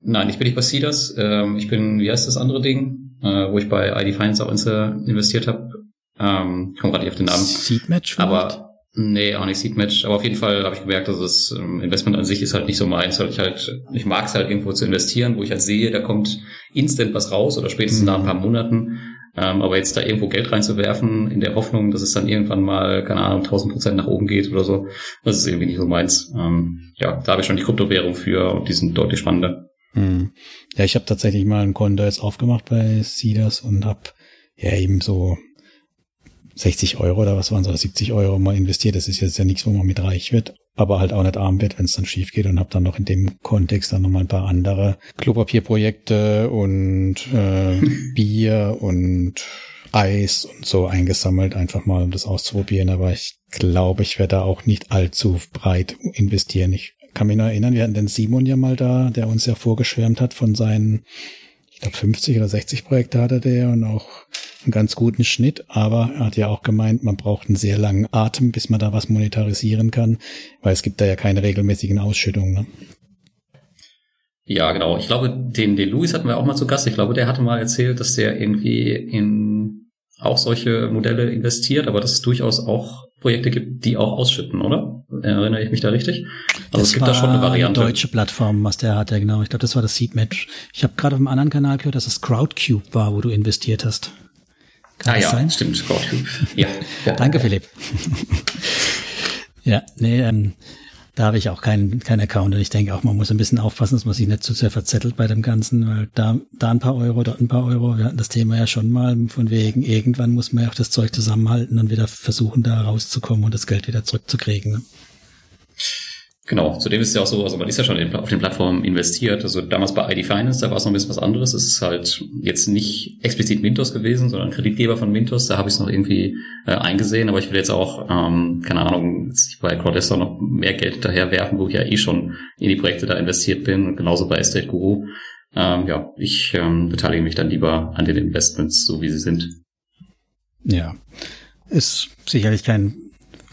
Nein, ich bin nicht bei Cedars. Ähm, ich bin, wie heißt das andere Ding, äh, wo ich bei ID Finance auch investiert habe. Ähm, ich komme gerade nicht auf den Namen. Seedmatch Aber nee, auch nicht Seedmatch. Aber auf jeden Fall habe ich gemerkt, dass das ähm, Investment an sich ist halt nicht so meins. Weil ich halt, ich mag es halt irgendwo zu investieren, wo ich halt sehe, da kommt instant was raus oder spätestens mhm. nach ein paar Monaten. Ähm, aber jetzt da irgendwo Geld reinzuwerfen, in der Hoffnung, dass es dann irgendwann mal, keine Ahnung, 1000 Prozent nach oben geht oder so, das ist irgendwie nicht so meins. Ähm, ja, da habe ich schon die Kryptowährung für und die sind deutlich spannender. Hm. Ja, ich habe tatsächlich mal ein Konto jetzt aufgemacht bei Cedars und habe ja eben so 60 Euro oder was waren oder 70 Euro mal investiert. Das ist jetzt ja nichts, wo man mit reich wird, aber halt auch nicht arm wird, wenn es dann schief geht und habe dann noch in dem Kontext dann nochmal ein paar andere Klopapierprojekte und äh, Bier und Eis und so eingesammelt, einfach mal um das auszuprobieren. Aber ich glaube, ich werde da auch nicht allzu breit investieren. Ich kann mich noch erinnern, wir hatten den Simon ja mal da, der uns ja vorgeschwärmt hat von seinen, ich glaube 50 oder 60 Projekte hatte der und auch einen ganz guten Schnitt, aber er hat ja auch gemeint, man braucht einen sehr langen Atem, bis man da was monetarisieren kann, weil es gibt da ja keine regelmäßigen Ausschüttungen. Ne? Ja, genau. Ich glaube, den, den Louis hatten wir auch mal zu Gast. Ich glaube, der hatte mal erzählt, dass der irgendwie in auch solche Modelle investiert, aber dass es durchaus auch Projekte gibt, die auch ausschütten, oder? Erinnere ich mich da richtig? Also das es gibt da schon eine Variante. Eine deutsche Plattform, was der hat, ja genau. Ich glaube, das war das Seedmatch. Ich habe gerade auf einem anderen Kanal gehört, dass es Crowdcube war, wo du investiert hast. Kann ah ja, sein? stimmt, Crowdcube. ja, ja. Danke, Philipp. ja, nee, ähm, da habe ich auch keinen keinen Account und ich denke auch, man muss ein bisschen aufpassen, dass man sich nicht zu sehr verzettelt bei dem Ganzen, weil da, da ein paar Euro, dort ein paar Euro. Wir hatten das Thema ja schon mal von wegen, irgendwann muss man ja auch das Zeug zusammenhalten und wieder versuchen, da rauszukommen und das Geld wieder zurückzukriegen. Ne? Genau, zudem ist es ja auch so, also man ist ja schon auf den Plattformen investiert. Also damals bei ID Finance, da war es noch ein bisschen was anderes. Es ist halt jetzt nicht explizit Mintos gewesen, sondern Kreditgeber von Mintos. Da habe ich es noch irgendwie äh, eingesehen, aber ich will jetzt auch, ähm, keine Ahnung, bei Crowdestor noch mehr Geld hinterher werfen, wo ich ja eh schon in die Projekte da investiert bin. Und genauso bei Estate Guru. Ähm, ja, ich ähm, beteilige mich dann lieber an den Investments, so wie sie sind. Ja, ist sicherlich kein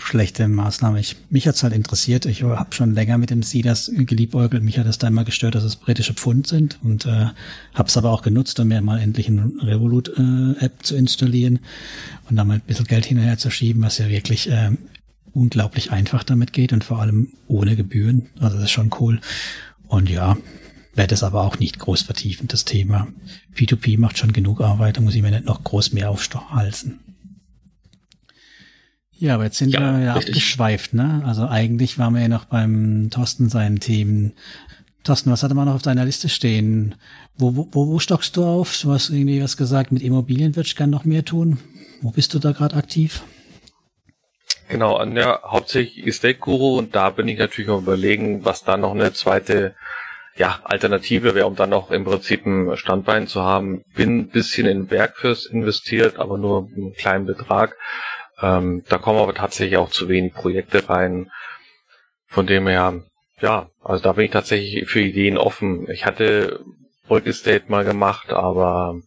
schlechte Maßnahme. Ich, mich hat's halt interessiert. Ich habe schon länger mit dem Sidas geliebäugelt. Mich hat es da immer gestört, dass es britische Pfund sind und äh, habe es aber auch genutzt, um mir mal endlich eine Revolut-App äh, zu installieren und da mal ein bisschen Geld hinterher zu schieben, was ja wirklich äh, unglaublich einfach damit geht und vor allem ohne Gebühren. Also das ist schon cool. Und ja, werde es aber auch nicht groß vertiefen, das Thema. P2P macht schon genug Arbeit, da muss ich mir nicht noch groß mehr aufhalsen. Ja, aber jetzt sind ja, wir ja abgeschweift, ne? Also eigentlich waren wir ja noch beim Thorsten seinen Themen. Thorsten, was hatte man noch auf deiner Liste stehen? Wo, wo, wo stockst du auf? Du hast irgendwie was gesagt, mit Immobilien ich gerne noch mehr tun. Wo bist du da gerade aktiv? Genau, ja, hauptsächlich Estate Guru und da bin ich natürlich am überlegen, was da noch eine zweite ja, Alternative wäre, um dann noch im Prinzip ein Standbein zu haben. Bin ein bisschen in Bergfürst investiert, aber nur einen kleinen Betrag. Ähm, da kommen aber tatsächlich auch zu wenig Projekte rein. Von dem her, ja, also da bin ich tatsächlich für Ideen offen. Ich hatte Estate mal gemacht, aber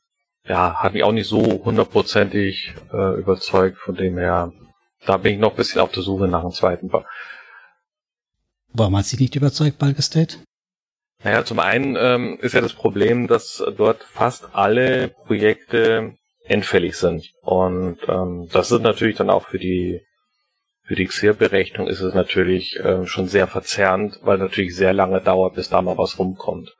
ja, hat mich auch nicht so hundertprozentig äh, überzeugt. Von dem her, da bin ich noch ein bisschen auf der Suche nach einem zweiten. Ba Warum hat sie nicht überzeugt, Bulk Estate? Naja, zum einen ähm, ist ja das Problem, dass dort fast alle Projekte endfällig sind. Und ähm, das ist natürlich dann auch für die für die XIR-Berechnung ist es natürlich äh, schon sehr verzerrend, weil natürlich sehr lange dauert, bis da mal was rumkommt.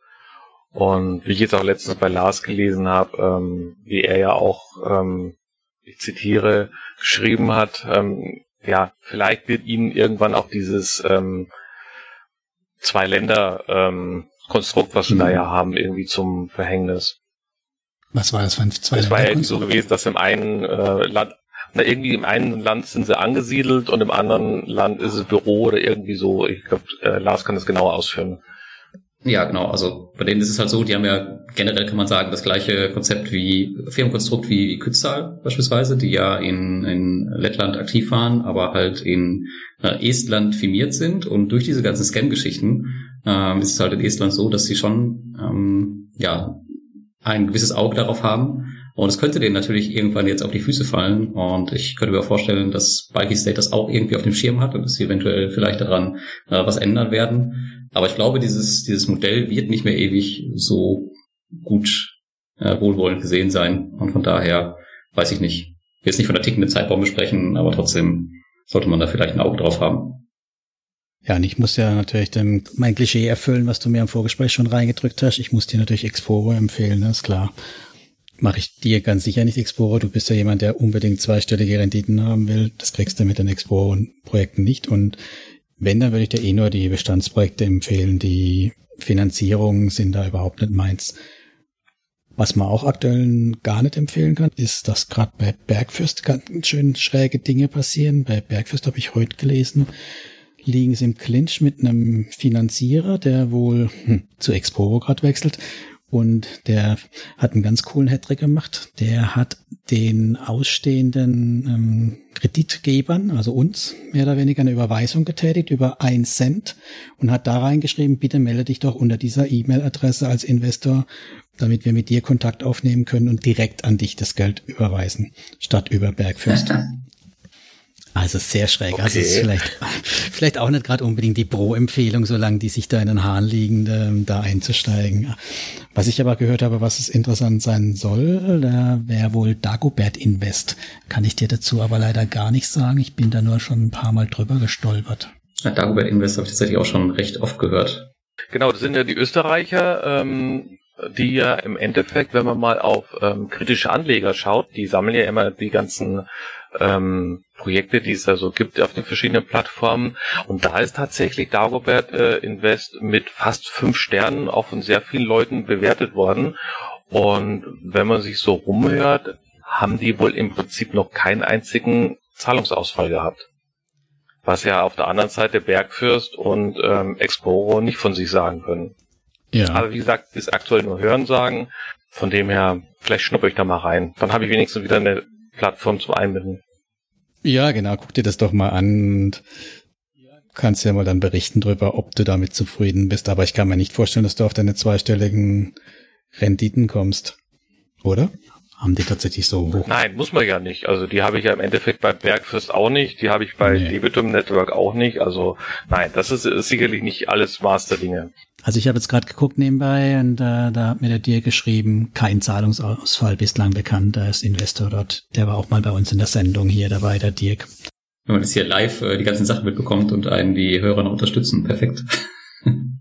Und wie ich jetzt auch letztens bei Lars gelesen habe, ähm, wie er ja auch, ähm, ich zitiere, geschrieben hat, ähm, ja, vielleicht wird ihnen irgendwann auch dieses ähm, zwei Länder ähm, was wir mhm. da ja haben, irgendwie zum Verhängnis. Was war das für ein zwei Es war ja irgendwie so gewesen, dass im einen äh, Land, na, irgendwie im einen Land sind sie angesiedelt und im anderen Land ist es Büro oder irgendwie so. Ich glaube, äh, Lars kann das genauer ausführen. Ja, genau. Also bei denen ist es halt so, die haben ja generell kann man sagen das gleiche Konzept wie Firmenkonstrukt wie Kütztal beispielsweise, die ja in, in Lettland aktiv waren, aber halt in äh, Estland firmiert sind. Und durch diese ganzen Scam-Geschichten ähm, ist es halt in Estland so, dass sie schon ähm, ja ein gewisses Auge darauf haben. Und es könnte denen natürlich irgendwann jetzt auf die Füße fallen. Und ich könnte mir vorstellen, dass Bikey State das auch irgendwie auf dem Schirm hat und dass sie eventuell vielleicht daran äh, was ändern werden. Aber ich glaube, dieses, dieses Modell wird nicht mehr ewig so gut äh, wohlwollend gesehen sein. Und von daher weiß ich nicht. Ich will jetzt nicht von der tickenden Zeitbombe sprechen, aber trotzdem sollte man da vielleicht ein Auge drauf haben. Ja, und ich muss ja natürlich dem, mein Klischee erfüllen, was du mir im Vorgespräch schon reingedrückt hast. Ich muss dir natürlich Exporo empfehlen, das ist klar. mache ich dir ganz sicher nicht Explorer. Du bist ja jemand, der unbedingt zweistellige Renditen haben will. Das kriegst du mit den Explorer-Projekten nicht. Und wenn, dann würde ich dir eh nur die Bestandsprojekte empfehlen. Die Finanzierungen sind da überhaupt nicht meins. Was man auch aktuell gar nicht empfehlen kann, ist, dass gerade bei Bergfürst ganz schön schräge Dinge passieren. Bei Bergfürst habe ich heute gelesen, liegen sie im Clinch mit einem Finanzierer, der wohl hm, zu Expo gerade wechselt und der hat einen ganz coolen Hattrick gemacht. Der hat den ausstehenden ähm, Kreditgebern, also uns, mehr oder weniger eine Überweisung getätigt über ein Cent und hat da reingeschrieben, bitte melde dich doch unter dieser E-Mail-Adresse als Investor, damit wir mit dir Kontakt aufnehmen können und direkt an dich das Geld überweisen, statt über Bergfürst. Also sehr schräg. Okay. Also ist vielleicht, vielleicht auch nicht gerade unbedingt die Pro-Empfehlung, solange die sich da in den Haaren liegen, da einzusteigen. Was ich aber gehört habe, was es interessant sein soll, da wäre wohl Dagobert Invest. Kann ich dir dazu aber leider gar nicht sagen. Ich bin da nur schon ein paar Mal drüber gestolpert. Ja, Dagobert Invest habe ich tatsächlich auch schon recht oft gehört. Genau, das sind ja die Österreicher, ähm, die ja im Endeffekt, wenn man mal auf ähm, kritische Anleger schaut, die sammeln ja immer die ganzen ähm, Projekte, die es da so gibt auf den verschiedenen Plattformen. Und da ist tatsächlich Dagobert äh, Invest mit fast fünf Sternen auch von sehr vielen Leuten bewertet worden. Und wenn man sich so rumhört, haben die wohl im Prinzip noch keinen einzigen Zahlungsausfall gehabt. Was ja auf der anderen Seite Bergfürst und ähm, Exporo nicht von sich sagen können. Ja. Aber wie gesagt, ist aktuell nur Hören sagen. Von dem her, vielleicht schnuppe ich da mal rein. Dann habe ich wenigstens wieder eine Plattform zum Einbinden. Ja, genau. Guck dir das doch mal an und kannst ja mal dann berichten drüber, ob du damit zufrieden bist. Aber ich kann mir nicht vorstellen, dass du auf deine zweistelligen Renditen kommst. Oder? Haben die tatsächlich so hoch? Nein, muss man ja nicht. Also die habe ich ja im Endeffekt bei Bergfürst auch nicht, die habe ich bei nee. Debitum Network auch nicht. Also nein, das ist, ist sicherlich nicht alles Maß der Dinge. Also ich habe jetzt gerade geguckt nebenbei und äh, da hat mir der dir geschrieben, kein Zahlungsausfall bislang bekannt. Da ist Investor dort. Der war auch mal bei uns in der Sendung hier dabei, der Dirk. Wenn man das hier live äh, die ganzen Sachen mitbekommt und einen die Hörer noch unterstützen, perfekt.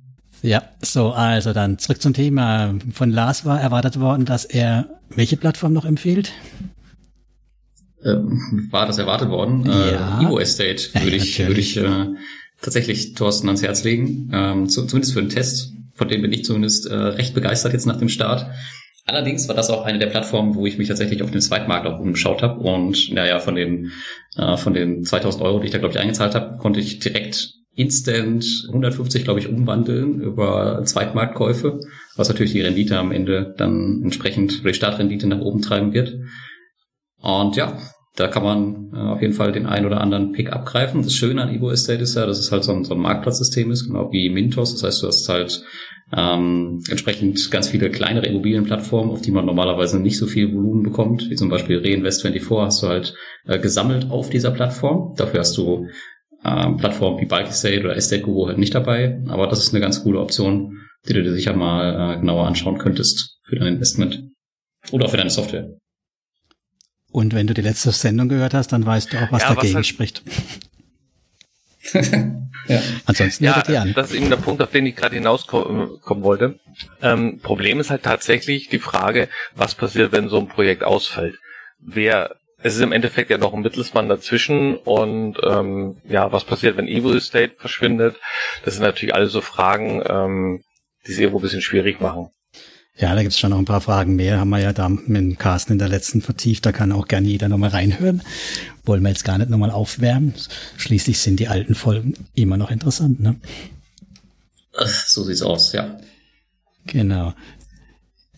ja, so, also dann zurück zum Thema. Von Lars war erwartet worden, dass er welche Plattform noch empfiehlt? Ähm, war das erwartet worden? Äh, ja. Äh, Evo Estate würde ja, ich, würde ich äh, tatsächlich Thorsten ans Herz legen, ähm, zu, zumindest für den Test. Von dem bin ich zumindest äh, recht begeistert jetzt nach dem Start. Allerdings war das auch eine der Plattformen, wo ich mich tatsächlich auf dem Zweitmarkt auch umgeschaut habe und naja, von den äh, von den 2000 Euro, die ich da glaube ich eingezahlt habe, konnte ich direkt instant 150 glaube ich umwandeln über Zweitmarktkäufe, was natürlich die Rendite am Ende dann entsprechend oder die Startrendite nach oben treiben wird. Und ja, da kann man äh, auf jeden Fall den einen oder anderen Pick abgreifen. Das Schöne an Evo Estate ist ja, dass es halt so ein, so ein Marktplatzsystem ist, genau wie Mintos. Das heißt, du hast halt ähm, entsprechend ganz viele kleinere Immobilienplattformen, auf die man normalerweise nicht so viel Volumen bekommt, wie zum Beispiel Reinvest24 hast du halt äh, gesammelt auf dieser Plattform. Dafür hast du ähm, Plattformen wie Bulk Estate oder Estate Guru halt nicht dabei, aber das ist eine ganz coole Option, die du dir sicher mal äh, genauer anschauen könntest für dein Investment oder für deine Software. Und wenn du die letzte Sendung gehört hast, dann weißt du auch, was ja, dagegen was halt spricht. ja. Ansonsten ja, die an. das ist eben der Punkt, auf den ich gerade hinauskommen wollte. Ähm, Problem ist halt tatsächlich die Frage, was passiert, wenn so ein Projekt ausfällt. Wer es ist im Endeffekt ja noch ein Mittelsmann dazwischen und ähm, ja, was passiert, wenn Evil Estate verschwindet? Das sind natürlich alle so Fragen, ähm, die es irgendwo ein bisschen schwierig machen. Ja, da gibt's schon noch ein paar Fragen mehr. Haben wir ja da mit Carsten in der letzten vertieft. Da kann auch gerne jeder nochmal reinhören. Wollen wir jetzt gar nicht nochmal aufwärmen. Schließlich sind die alten Folgen immer noch interessant, ne? So sieht's aus, ja. Genau.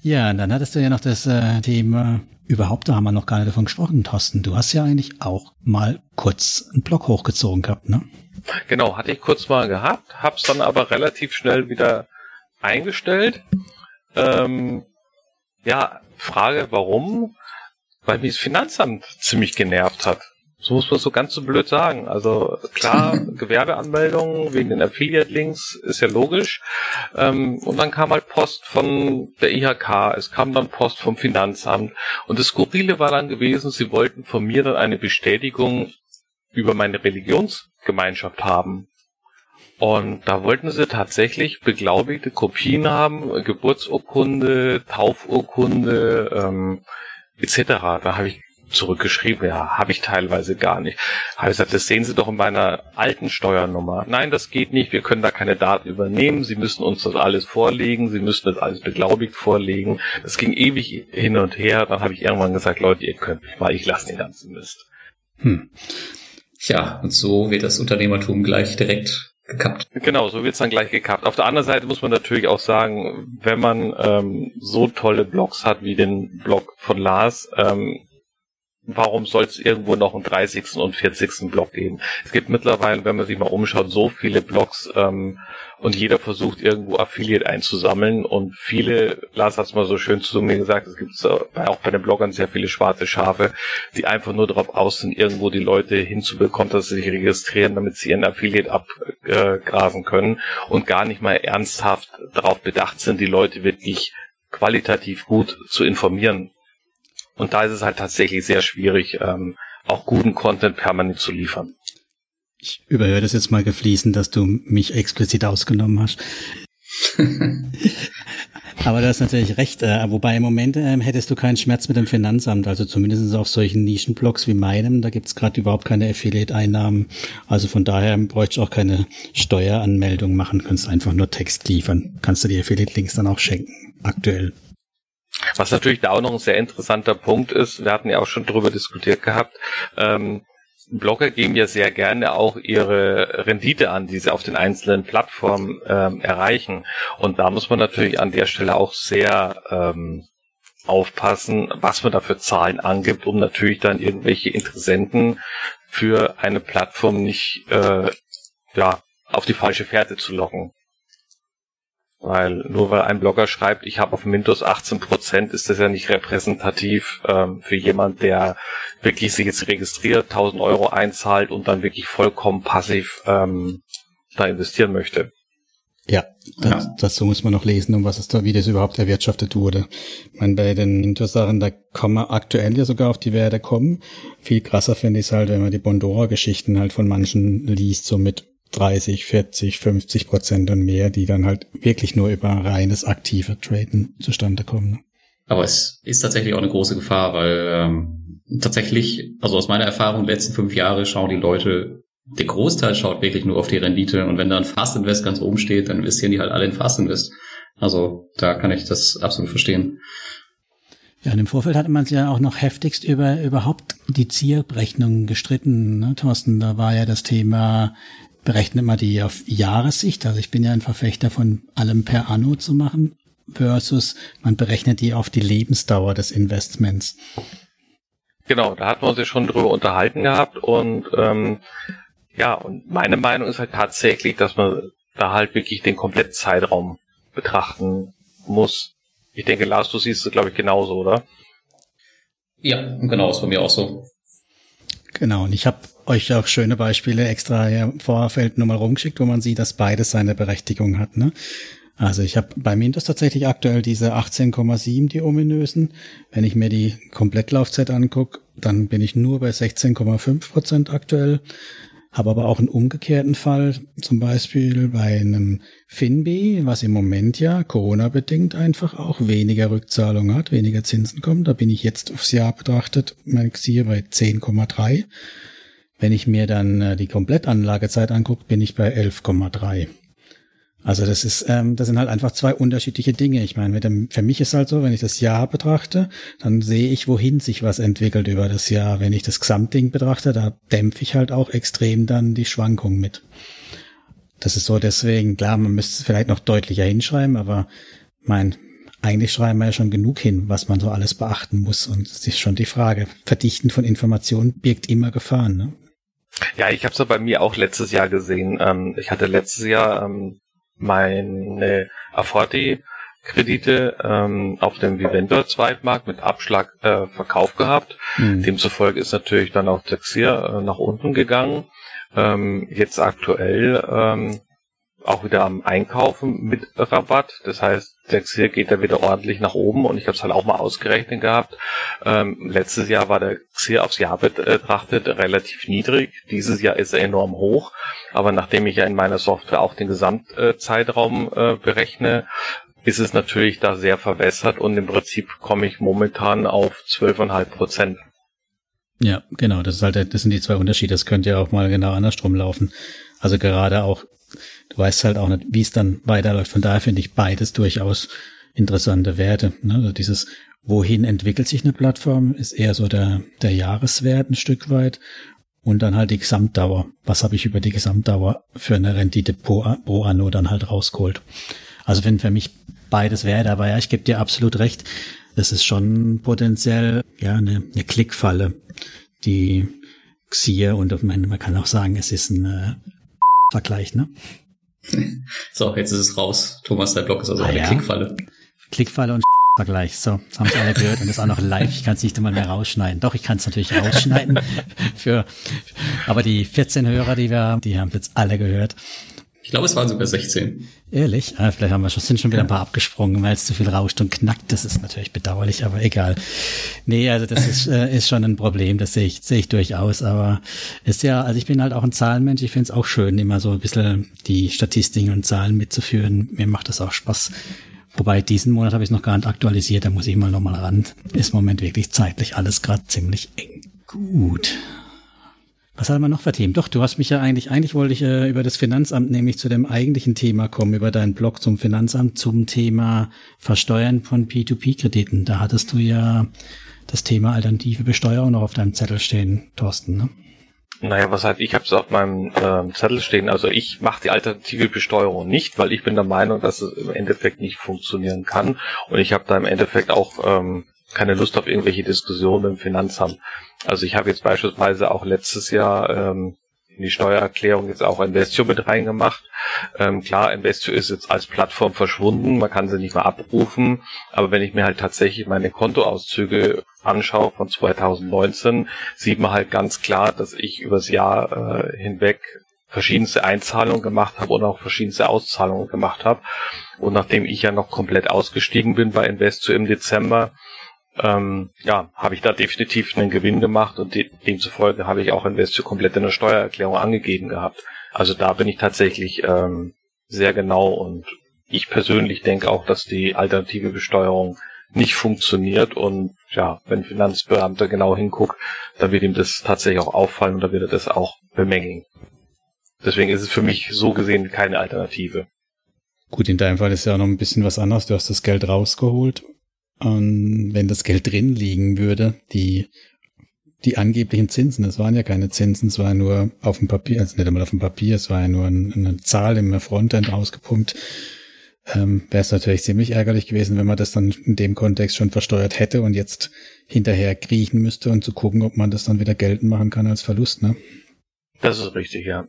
Ja, dann hattest du ja noch das äh, Thema, überhaupt, da haben wir noch gar nicht davon gesprochen, Thorsten. Du hast ja eigentlich auch mal kurz einen Blog hochgezogen gehabt, ne? Genau, hatte ich kurz mal gehabt, hab's dann aber relativ schnell wieder eingestellt ähm, ja, Frage, warum? Weil mich das Finanzamt ziemlich genervt hat. So muss man so ganz so blöd sagen. Also klar, Gewerbeanmeldungen wegen den Affiliate-Links ist ja logisch. Ähm, und dann kam halt Post von der IHK, es kam dann Post vom Finanzamt. Und das Skurrile war dann gewesen, sie wollten von mir dann eine Bestätigung über meine Religionsgemeinschaft haben. Und da wollten sie tatsächlich beglaubigte Kopien haben, Geburtsurkunde, Taufurkunde ähm, etc. Da habe ich zurückgeschrieben, ja, habe ich teilweise gar nicht. Habe ich gesagt, das sehen Sie doch in meiner alten Steuernummer. Nein, das geht nicht, wir können da keine Daten übernehmen, Sie müssen uns das alles vorlegen, Sie müssen das alles beglaubigt vorlegen. Das ging ewig hin und her, dann habe ich irgendwann gesagt, Leute, ihr könnt mich mal, ich lasse den ganzen Mist. Hm. Ja, und so wird das Unternehmertum gleich direkt gekappt. Genau, so wird's dann gleich gekappt. Auf der anderen Seite muss man natürlich auch sagen, wenn man ähm, so tolle Blogs hat wie den Blog von Lars, ähm, warum soll es irgendwo noch einen 30. und 40. Blog geben? Es gibt mittlerweile, wenn man sich mal umschaut, so viele Blogs ähm, und jeder versucht irgendwo Affiliate einzusammeln und viele, Lars hat es mal so schön zu mir gesagt, es gibt auch bei den Bloggern sehr viele schwarze Schafe, die einfach nur darauf aus sind, irgendwo die Leute hinzubekommen, dass sie sich registrieren, damit sie ihren Affiliate abgrasen können und gar nicht mal ernsthaft darauf bedacht sind, die Leute wirklich qualitativ gut zu informieren und da ist es halt tatsächlich sehr schwierig, ähm, auch guten Content permanent zu liefern. Ich überhöre das jetzt mal gefließen, dass du mich explizit ausgenommen hast. Aber du hast natürlich recht, äh, wobei im Moment äh, hättest du keinen Schmerz mit dem Finanzamt, also zumindest auf solchen Nischenblogs wie meinem, da gibt's gerade überhaupt keine Affiliate-Einnahmen. Also von daher bräuchte ich auch keine Steueranmeldung machen, kannst einfach nur Text liefern. Kannst du die Affiliate-Links dann auch schenken, aktuell. Was natürlich da auch noch ein sehr interessanter Punkt ist, wir hatten ja auch schon darüber diskutiert gehabt, ähm, Blogger geben ja sehr gerne auch ihre Rendite an, die sie auf den einzelnen Plattformen ähm, erreichen. Und da muss man natürlich an der Stelle auch sehr ähm, aufpassen, was man da für Zahlen angibt, um natürlich dann irgendwelche Interessenten für eine Plattform nicht äh, ja, auf die falsche Fährte zu locken. Weil nur weil ein Blogger schreibt, ich habe auf Windows 18 Prozent, ist das ja nicht repräsentativ ähm, für jemand, der wirklich sich jetzt registriert, 1000 Euro einzahlt und dann wirklich vollkommen passiv ähm, da investieren möchte. Ja, das, ja. dazu muss man noch lesen, um was es da, wie das überhaupt erwirtschaftet wurde. Ich meine, bei den Inter-Sachen, da kann man aktuell ja sogar auf die Werte kommen. Viel krasser finde ich es halt, wenn man die Bondora-Geschichten halt von manchen liest, so mit 30, 40, 50 Prozent und mehr, die dann halt wirklich nur über reines aktive Traden zustande kommen. Aber es ist tatsächlich auch eine große Gefahr, weil ähm, tatsächlich, also aus meiner Erfahrung, letzten fünf Jahre schauen die Leute, der Großteil schaut wirklich nur auf die Rendite und wenn da ein Fast Invest ganz oben steht, dann investieren die halt alle in Fast Invest. Also da kann ich das absolut verstehen. Ja, und im Vorfeld hatte man sich ja auch noch heftigst über überhaupt die Zielberechnungen gestritten, ne, Thorsten. Da war ja das Thema, berechnet man die auf Jahressicht. Also ich bin ja ein Verfechter von allem per Anno zu machen versus man berechnet die auf die Lebensdauer des Investments. Genau, da hatten wir uns ja schon drüber unterhalten gehabt und ähm, ja, und meine Meinung ist halt tatsächlich, dass man da halt wirklich den kompletten Zeitraum betrachten muss. Ich denke, Lars, du siehst es, glaube ich, genauso, oder? Ja, genau, ist bei mir auch so. Genau, und ich habe euch auch schöne Beispiele extra im Vorfeld nochmal rumgeschickt, wo man sieht, dass beides seine Berechtigung hat. Ne? Also ich habe bei Mintos tatsächlich aktuell diese 18,7, die ominösen. Wenn ich mir die Komplettlaufzeit angucke, dann bin ich nur bei 16,5 Prozent aktuell. Habe aber auch einen umgekehrten Fall, zum Beispiel bei einem Finbi, was im Moment ja Corona-bedingt einfach auch weniger Rückzahlung hat, weniger Zinsen kommen. Da bin ich jetzt aufs Jahr betrachtet, mein Xier bei 10,3. Wenn ich mir dann äh, die Komplettanlagezeit angucke, bin ich bei 11,3. Also das ist, ähm, das sind halt einfach zwei unterschiedliche Dinge. Ich meine, dem, für mich ist halt so, wenn ich das Jahr betrachte, dann sehe ich, wohin sich was entwickelt über das Jahr. Wenn ich das Gesamtding betrachte, da dämpfe ich halt auch extrem dann die Schwankung mit. Das ist so deswegen, klar, man müsste es vielleicht noch deutlicher hinschreiben, aber mein, eigentlich schreiben wir ja schon genug hin, was man so alles beachten muss. Und es ist schon die Frage, Verdichten von Informationen birgt immer Gefahren. Ne? Ja, ich habe es ja bei mir auch letztes Jahr gesehen. Ähm, ich hatte letztes Jahr ähm, meine Aforti Kredite ähm, auf dem Vivendor Zweitmarkt mit Abschlag äh, verkauft gehabt. Mhm. Demzufolge ist natürlich dann auch Texir äh, nach unten gegangen. Ähm, jetzt aktuell ähm, auch wieder am Einkaufen mit Rabatt. Das heißt, der XIR geht da wieder ordentlich nach oben und ich habe es halt auch mal ausgerechnet gehabt. Ähm, letztes Jahr war der XIR aufs Jahr betrachtet relativ niedrig. Dieses Jahr ist er enorm hoch. Aber nachdem ich ja in meiner Software auch den Gesamtzeitraum äh, berechne, ist es natürlich da sehr verwässert und im Prinzip komme ich momentan auf 12,5 Prozent. Ja, genau, das ist halt, das sind die zwei Unterschiede. Das könnte ja auch mal genau andersrum laufen. Also gerade auch, du weißt halt auch nicht, wie es dann weiterläuft. Von daher finde ich beides durchaus interessante Werte. Ne? Also dieses, wohin entwickelt sich eine Plattform, ist eher so der, der Jahreswert ein Stück weit. Und dann halt die Gesamtdauer. Was habe ich über die Gesamtdauer für eine Rendite pro, pro Anno dann halt rausgeholt? Also wenn für mich beides wäre, aber ja, ich gebe dir absolut recht. Das ist schon potenziell ja eine, eine Klickfalle, die Xier und man, man kann auch sagen, es ist ein äh, Vergleich, ne? So, jetzt ist es raus. Thomas, der Blog ist also ah, eine ja. Klickfalle. Klickfalle und Vergleich. So, das haben Sie alle gehört und das auch noch live. Ich kann es nicht einmal mehr rausschneiden. Doch, ich kann es natürlich rausschneiden. für, aber die 14 Hörer, die wir haben, die haben jetzt alle gehört. Ich glaube, es waren sogar 16. Ehrlich? Ah, vielleicht haben wir schon, sind schon wieder ein paar abgesprungen, weil es zu viel rauscht und knackt. Das ist natürlich bedauerlich, aber egal. Nee, also das ist, äh, ist schon ein Problem, das sehe ich, sehe ich durchaus. Aber ist ja, also ich bin halt auch ein Zahlenmensch. Ich finde es auch schön, immer so ein bisschen die Statistiken und Zahlen mitzuführen. Mir macht das auch Spaß. Wobei diesen Monat habe ich noch gar nicht aktualisiert, da muss ich mal nochmal ran. Ist im Moment wirklich zeitlich alles gerade ziemlich eng. Gut. Was hat man noch für Themen? Doch, du hast mich ja eigentlich, eigentlich wollte ich äh, über das Finanzamt nämlich zu dem eigentlichen Thema kommen, über deinen Blog zum Finanzamt, zum Thema Versteuern von P2P-Krediten. Da hattest du ja das Thema alternative Besteuerung noch auf deinem Zettel stehen, Thorsten, ne? Naja, was heißt, ich habe es auf meinem äh, Zettel stehen. Also ich mache die alternative Besteuerung nicht, weil ich bin der Meinung, dass es im Endeffekt nicht funktionieren kann. Und ich habe da im Endeffekt auch ähm, keine Lust auf irgendwelche Diskussionen im Finanzamt. Also ich habe jetzt beispielsweise auch letztes Jahr ähm, in die Steuererklärung jetzt auch Investio mit reingemacht. Ähm, klar, Investio ist jetzt als Plattform verschwunden, man kann sie nicht mehr abrufen, aber wenn ich mir halt tatsächlich meine Kontoauszüge anschaue von 2019, sieht man halt ganz klar, dass ich übers Jahr äh, hinweg verschiedenste Einzahlungen gemacht habe und auch verschiedenste Auszahlungen gemacht habe. Und nachdem ich ja noch komplett ausgestiegen bin bei Investio im Dezember, ähm, ja, habe ich da definitiv einen Gewinn gemacht und de demzufolge habe ich auch Investio komplett in der Steuererklärung angegeben gehabt. Also da bin ich tatsächlich ähm, sehr genau und ich persönlich denke auch, dass die alternative Besteuerung nicht funktioniert und ja, wenn Finanzbeamter genau hinguckt, dann wird ihm das tatsächlich auch auffallen und dann wird er das auch bemängeln. Deswegen ist es für mich so gesehen keine Alternative. Gut, in deinem Fall ist ja auch noch ein bisschen was anderes. Du hast das Geld rausgeholt und wenn das Geld drin liegen würde, die, die angeblichen Zinsen, das waren ja keine Zinsen, es war nur auf dem Papier, also nicht einmal auf dem Papier, es war ja nur ein, eine Zahl im Frontend ausgepumpt, ähm, wäre es natürlich ziemlich ärgerlich gewesen, wenn man das dann in dem Kontext schon versteuert hätte und jetzt hinterher kriechen müsste und zu gucken, ob man das dann wieder geltend machen kann als Verlust, ne? Das ist richtig, ja.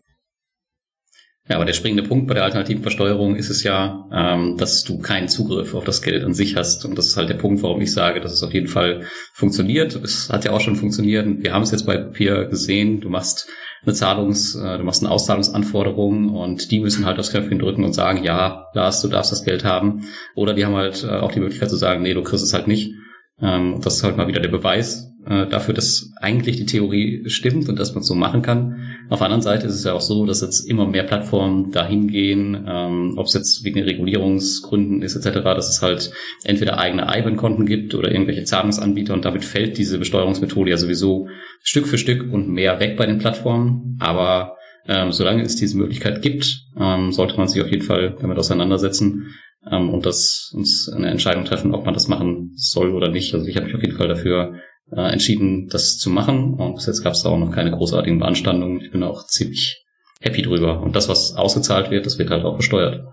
Ja, aber der springende Punkt bei der alternativen Versteuerung ist es ja, ähm, dass du keinen Zugriff auf das Geld an sich hast. Und das ist halt der Punkt, warum ich sage, dass es auf jeden Fall funktioniert. Es hat ja auch schon funktioniert. Wir haben es jetzt bei Papier gesehen. Du machst eine Zahlungs-, äh, du machst eine Auszahlungsanforderung und die müssen halt das Knöpfchen drücken und sagen, ja, Lars, du darfst das Geld haben. Oder die haben halt äh, auch die Möglichkeit zu sagen, nee, du kriegst es halt nicht. Ähm, das ist halt mal wieder der Beweis äh, dafür, dass eigentlich die Theorie stimmt und dass man es so machen kann. Auf der anderen Seite ist es ja auch so, dass jetzt immer mehr Plattformen dahin gehen, ähm, ob es jetzt wegen Regulierungsgründen ist etc., dass es halt entweder eigene IBAN-Konten gibt oder irgendwelche Zahlungsanbieter und damit fällt diese Besteuerungsmethode ja sowieso Stück für Stück und mehr weg bei den Plattformen. Aber ähm, solange es diese Möglichkeit gibt, ähm, sollte man sich auf jeden Fall damit auseinandersetzen ähm, und das uns eine Entscheidung treffen, ob man das machen soll oder nicht. Also ich habe mich auf jeden Fall dafür äh, entschieden, das zu machen. Und bis jetzt gab es da auch noch keine großartigen Beanstandungen. Ich bin auch ziemlich happy drüber. Und das, was ausgezahlt wird, das wird halt auch besteuert.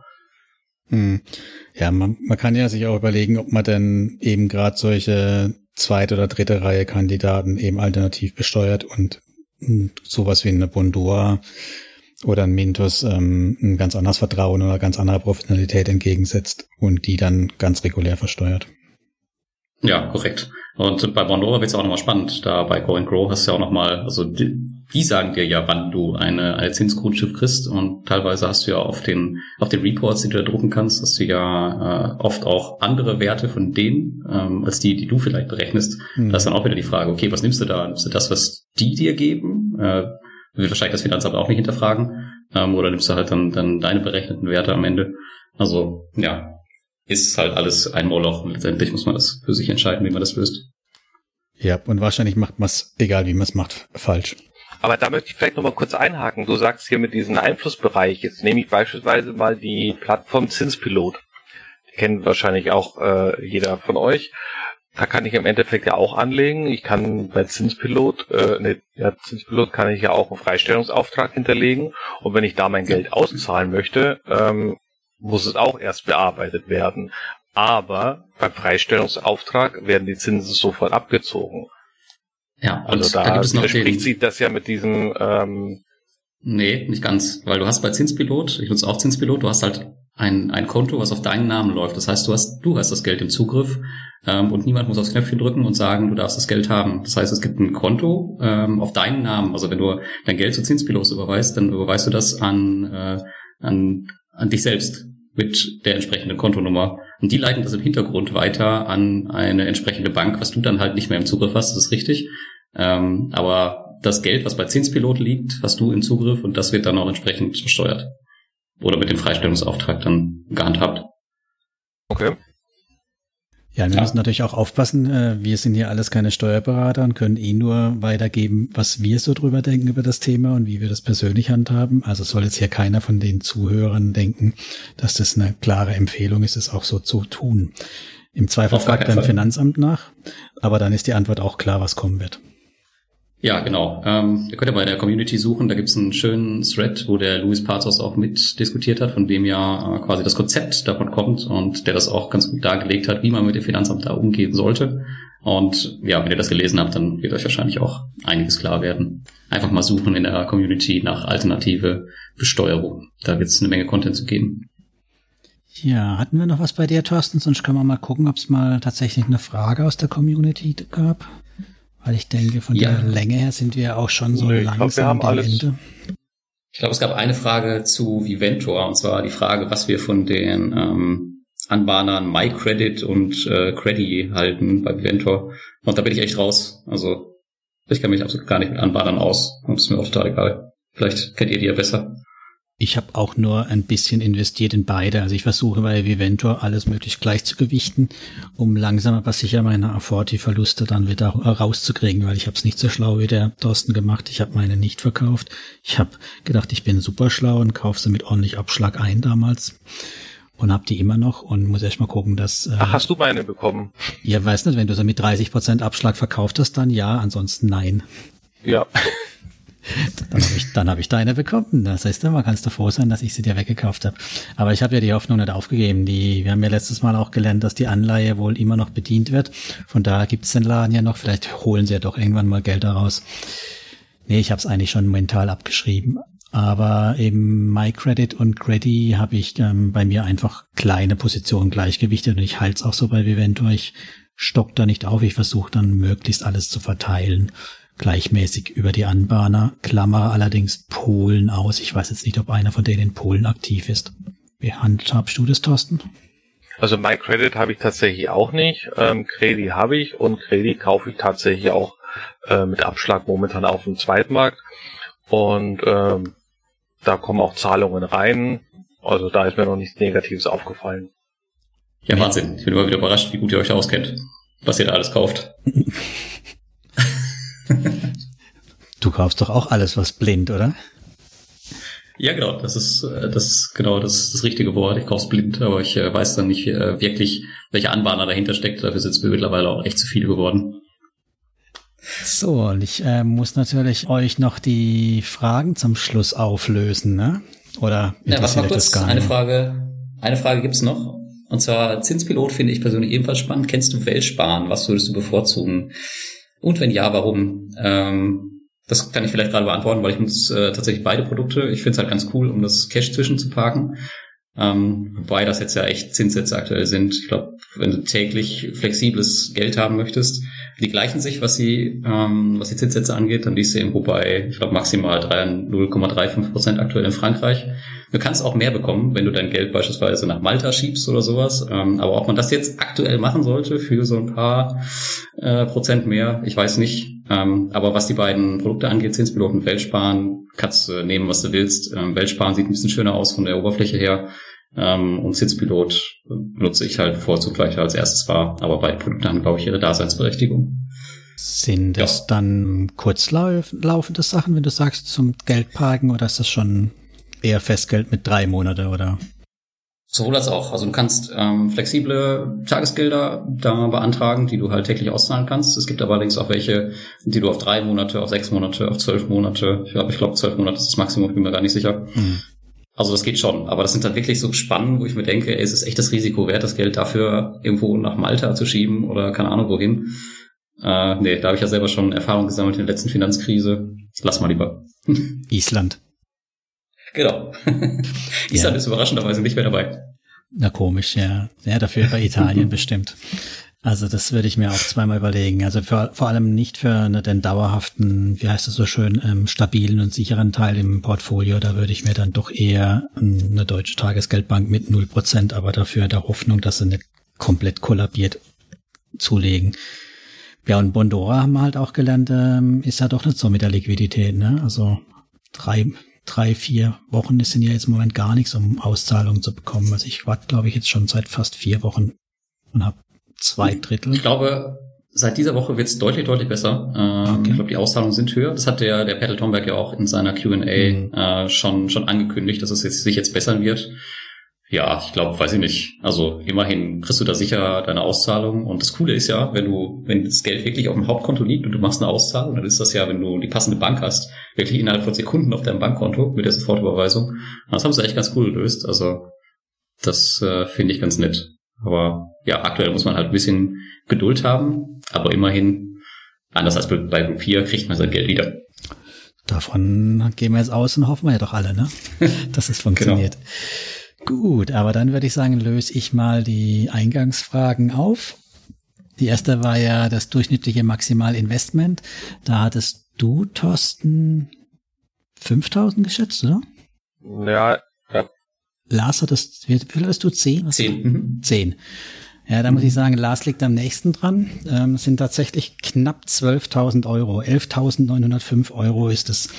Hm. Ja, man, man kann ja sich auch überlegen, ob man denn eben gerade solche zweite oder dritte Reihe Kandidaten eben alternativ besteuert und, und sowas wie eine Bondora oder ein Mintos ähm, ein ganz anderes Vertrauen oder ganz andere Professionalität entgegensetzt und die dann ganz regulär versteuert. Ja, korrekt. Und bei Bondora wird es auch nochmal spannend. Da bei Go and Grow hast du ja auch nochmal, also die, die sagen dir ja, wann du eine, eine Zinsgutschrift kriegst und teilweise hast du ja auf den, auf den Reports, die du da drucken kannst, hast du ja äh, oft auch andere Werte von denen, ähm, als die, die du vielleicht berechnest. Mhm. Da ist dann auch wieder die Frage, okay, was nimmst du da? Nimmst du das, was die dir geben? Äh, wird wahrscheinlich das Finanzamt auch nicht hinterfragen. Ähm, oder nimmst du halt dann, dann deine berechneten Werte am Ende? Also, ja, ist halt alles ein Moloch und letztendlich muss man das für sich entscheiden, wie man das löst. Ja, und wahrscheinlich macht man es, egal wie man es macht, falsch. Aber da möchte ich vielleicht nochmal kurz einhaken. Du sagst hier mit diesem Einflussbereich, jetzt nehme ich beispielsweise mal die Plattform Zinspilot. Die kennt wahrscheinlich auch äh, jeder von euch. Da kann ich im Endeffekt ja auch anlegen. Ich kann bei Zinspilot, äh, ne, ja, Zinspilot kann ich ja auch einen Freistellungsauftrag hinterlegen. Und wenn ich da mein Geld auszahlen möchte, ähm, muss es auch erst bearbeitet werden. Aber beim Freistellungsauftrag werden die Zinsen sofort abgezogen. Ja, also da, da gibt es noch den, sich das ja mit diesem ähm, Nee, nicht ganz, weil du hast bei Zinspilot, ich nutze auch Zinspilot, du hast halt ein, ein Konto, was auf deinen Namen läuft. Das heißt, du hast, du hast das Geld im Zugriff ähm, und niemand muss aufs Knöpfchen drücken und sagen, du darfst das Geld haben. Das heißt, es gibt ein Konto ähm, auf deinen Namen. Also wenn du dein Geld zu Zinspilot überweist, dann überweist du das an, äh, an, an dich selbst mit der entsprechenden Kontonummer. Und die leiten das im Hintergrund weiter an eine entsprechende Bank, was du dann halt nicht mehr im Zugriff hast, das ist richtig. Ähm, aber das Geld, was bei Zinspilot liegt, hast du im Zugriff und das wird dann auch entsprechend versteuert. Oder mit dem Freistellungsauftrag dann gehandhabt. Okay. Ja, wir ja. müssen natürlich auch aufpassen. Äh, wir sind hier alles keine Steuerberater und können eh nur weitergeben, was wir so drüber denken über das Thema und wie wir das persönlich handhaben. Also soll jetzt hier keiner von den Zuhörern denken, dass das eine klare Empfehlung ist, es auch so zu tun. Im Zweifel fragt dein Finanzamt nach, aber dann ist die Antwort auch klar, was kommen wird. Ja, genau. Ähm, ihr könnt ja bei der Community suchen, da gibt's einen schönen Thread, wo der Luis Pazos auch mitdiskutiert hat, von dem ja äh, quasi das Konzept davon kommt und der das auch ganz gut dargelegt hat, wie man mit dem Finanzamt da umgehen sollte. Und ja, wenn ihr das gelesen habt, dann wird euch wahrscheinlich auch einiges klar werden. Einfach mal suchen in der Community nach alternative Besteuerung. Da wird's eine Menge Content zu geben. Ja, hatten wir noch was bei dir, Thorsten? Sonst können wir mal gucken, ob es mal tatsächlich eine Frage aus der Community gab. Weil ich denke, von ja. der Länge her sind wir auch schon so nee, langsam glaub, am Ende. Ich glaube, es gab eine Frage zu Viventor, und zwar die Frage, was wir von den ähm, Anbahnern MyCredit und äh, Credit halten bei Viventor. Und da bin ich echt raus. Also ich kann mich absolut gar nicht mit Anbahnern aus. Und es ist mir auch total egal. Vielleicht kennt ihr die ja besser. Ich habe auch nur ein bisschen investiert in beide. Also ich versuche bei Viventor alles möglichst gleich zu gewichten, um langsam aber sicher meine Aforti-Verluste dann wieder rauszukriegen, weil ich habe es nicht so schlau wie der Thorsten gemacht. Ich habe meine nicht verkauft. Ich habe gedacht, ich bin super schlau und kaufe sie mit ordentlich Abschlag ein damals und habe die immer noch und muss erst mal gucken, dass. Äh, Ach, hast du meine bekommen? Ja, weiß nicht, wenn du sie mit 30 Prozent Abschlag verkauft hast, dann ja, ansonsten nein. Ja. Dann habe ich, dann hab ich deine bekommen. Das heißt, man kannst du froh sein, dass ich sie dir weggekauft habe. Aber ich habe ja die Hoffnung nicht aufgegeben. Die, wir haben ja letztes Mal auch gelernt, dass die Anleihe wohl immer noch bedient wird. Von daher gibt's den Laden ja noch. Vielleicht holen sie ja doch irgendwann mal Geld daraus. Nee, ich habe es eigentlich schon mental abgeschrieben. Aber eben MyCredit und Credit habe ich ähm, bei mir einfach kleine Positionen gleichgewichtet und ich halte es auch so bei Vivento. Ich stock da nicht auf. Ich versuche dann möglichst alles zu verteilen gleichmäßig über die Anbahner, klammer allerdings Polen aus. Ich weiß jetzt nicht, ob einer von denen in Polen aktiv ist. Wie handhabst du das, Thorsten? Also MyCredit habe ich tatsächlich auch nicht. Ähm, Credit habe ich und Credit kaufe ich tatsächlich auch äh, mit Abschlag momentan auf dem Zweitmarkt. Und ähm, da kommen auch Zahlungen rein. Also da ist mir noch nichts Negatives aufgefallen. Ja, Wahnsinn. Ich bin immer wieder überrascht, wie gut ihr euch da auskennt, was ihr da alles kauft. du kaufst doch auch alles, was blind, oder? Ja, genau. Das ist äh, das ist genau das, das richtige Wort. Ich kauf's blind, aber ich äh, weiß dann nicht äh, wirklich, welcher Anbahner dahinter steckt. Dafür sind es mir mittlerweile auch echt zu viele geworden. So, und ich äh, muss natürlich euch noch die Fragen zum Schluss auflösen, ne? Oder ja, was mal kurz, eine Frage, eine Frage gibt's noch. Und zwar Zinspilot finde ich persönlich ebenfalls spannend. Kennst du Weltsparen? Was würdest du bevorzugen? Und wenn ja, warum? Ähm, das kann ich vielleicht gerade beantworten, weil ich nutze äh, tatsächlich beide Produkte. Ich finde es halt ganz cool, um das Cash zwischen zu parken. Ähm, wobei das jetzt ja echt Zinssätze aktuell sind. Ich glaube, wenn du täglich flexibles Geld haben möchtest, Die gleichen sich, was sie, ähm, was die Zinssätze angeht. Dann liest du irgendwo bei, ich glaube, maximal 0,35 Prozent aktuell in Frankreich. Du kannst auch mehr bekommen, wenn du dein Geld beispielsweise nach Malta schiebst oder sowas. Ähm, aber ob man das jetzt aktuell machen sollte für so ein paar äh, Prozent mehr, ich weiß nicht. Ähm, aber was die beiden Produkte angeht, Zinspilot und Weltsparen, kannst du nehmen, was du willst. Ähm, Weltsparen sieht ein bisschen schöner aus von der Oberfläche her. Ähm, und Sitzpilot nutze ich halt vorzugsweise weil ich als erstes war. Aber beide Produkte haben, glaube ich, ihre Daseinsberechtigung. Sind das ja. dann kurzlaufende Sachen, wenn du sagst, zum Geldparken oder ist das schon eher Festgeld mit drei Monate oder? Sowohl als auch. Also du kannst ähm, flexible Tagesgelder da beantragen, die du halt täglich auszahlen kannst. Es gibt aber allerdings auch welche, die du auf drei Monate, auf sechs Monate, auf zwölf Monate, ich glaube, ich glaube zwölf Monate ist das Maximum, bin mir gar nicht sicher, mhm. Also das geht schon, aber das sind dann wirklich so Spannen, wo ich mir denke, ey, es ist echt das Risiko wert, das Geld dafür irgendwo nach Malta zu schieben oder keine Ahnung wohin. Äh, nee, da habe ich ja selber schon Erfahrung gesammelt in der letzten Finanzkrise. Lass mal lieber. Island. Genau. Island ja. ist überraschenderweise nicht mehr dabei. Na komisch, ja. Ja, dafür bei Italien bestimmt. Also das würde ich mir auch zweimal überlegen. Also für, vor allem nicht für eine, den dauerhaften, wie heißt es so schön, ähm, stabilen und sicheren Teil im Portfolio. Da würde ich mir dann doch eher eine deutsche Tagesgeldbank mit null Prozent, aber dafür der Hoffnung, dass sie nicht komplett kollabiert zulegen. Ja, und Bondora haben wir halt auch gelernt, ähm, ist ja doch nicht so mit der Liquidität. Ne? Also drei, drei, vier Wochen ist ja jetzt im Moment gar nichts, um Auszahlungen zu bekommen. Also ich warte, glaube ich, jetzt schon seit fast vier Wochen und habe zwei Drittel. Ich glaube, seit dieser Woche wird es deutlich, deutlich besser. Ähm, okay. Ich glaube, die Auszahlungen sind höher. Das hat der, der Petal Tomberg ja auch in seiner Q&A mhm. äh, schon, schon angekündigt, dass es jetzt, sich jetzt bessern wird. Ja, ich glaube, weiß ich nicht. Also immerhin kriegst du da sicher deine Auszahlung. Und das Coole ist ja, wenn du, wenn das Geld wirklich auf dem Hauptkonto liegt und du machst eine Auszahlung, dann ist das ja, wenn du die passende Bank hast, wirklich innerhalb von Sekunden auf deinem Bankkonto mit der Sofortüberweisung. Das haben sie echt ganz cool gelöst. Also das äh, finde ich ganz nett. Aber ja, aktuell muss man halt ein bisschen Geduld haben, aber immerhin, anders als bei Groupier, kriegt man sein Geld wieder. Davon gehen wir jetzt aus und hoffen wir ja doch alle, ne? dass es funktioniert. genau. Gut, aber dann würde ich sagen, löse ich mal die Eingangsfragen auf. Die erste war ja das durchschnittliche Maximalinvestment. Da hattest du, Thorsten, 5000 geschätzt, oder? Ja, ja. Lars hattest, wie viel hattest du? 10? 10. 10. Ja, da muss ich sagen, Lars liegt am nächsten dran. Ähm, sind tatsächlich knapp 12.000 Euro. 11.905 Euro ist das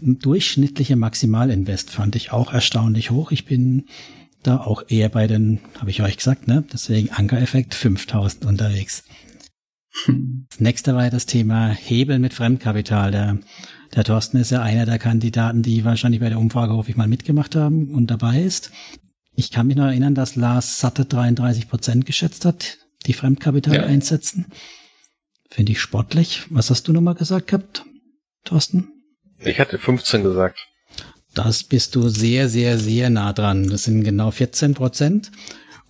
durchschnittliche Maximalinvest, fand ich auch erstaunlich hoch. Ich bin da auch eher bei den, habe ich euch gesagt, ne? Deswegen Ankereffekt 5000 unterwegs. Das nächste war das Thema Hebel mit Fremdkapital. Der, der Thorsten ist ja einer der Kandidaten, die wahrscheinlich bei der Umfrage hoffe ich mal mitgemacht haben und dabei ist. Ich kann mich noch erinnern, dass Lars satte 33 Prozent geschätzt hat, die Fremdkapital ja. einsetzen. Finde ich sportlich. Was hast du nochmal gesagt gehabt, Thorsten? Ich hatte 15 gesagt. Das bist du sehr, sehr, sehr nah dran. Das sind genau 14 Prozent.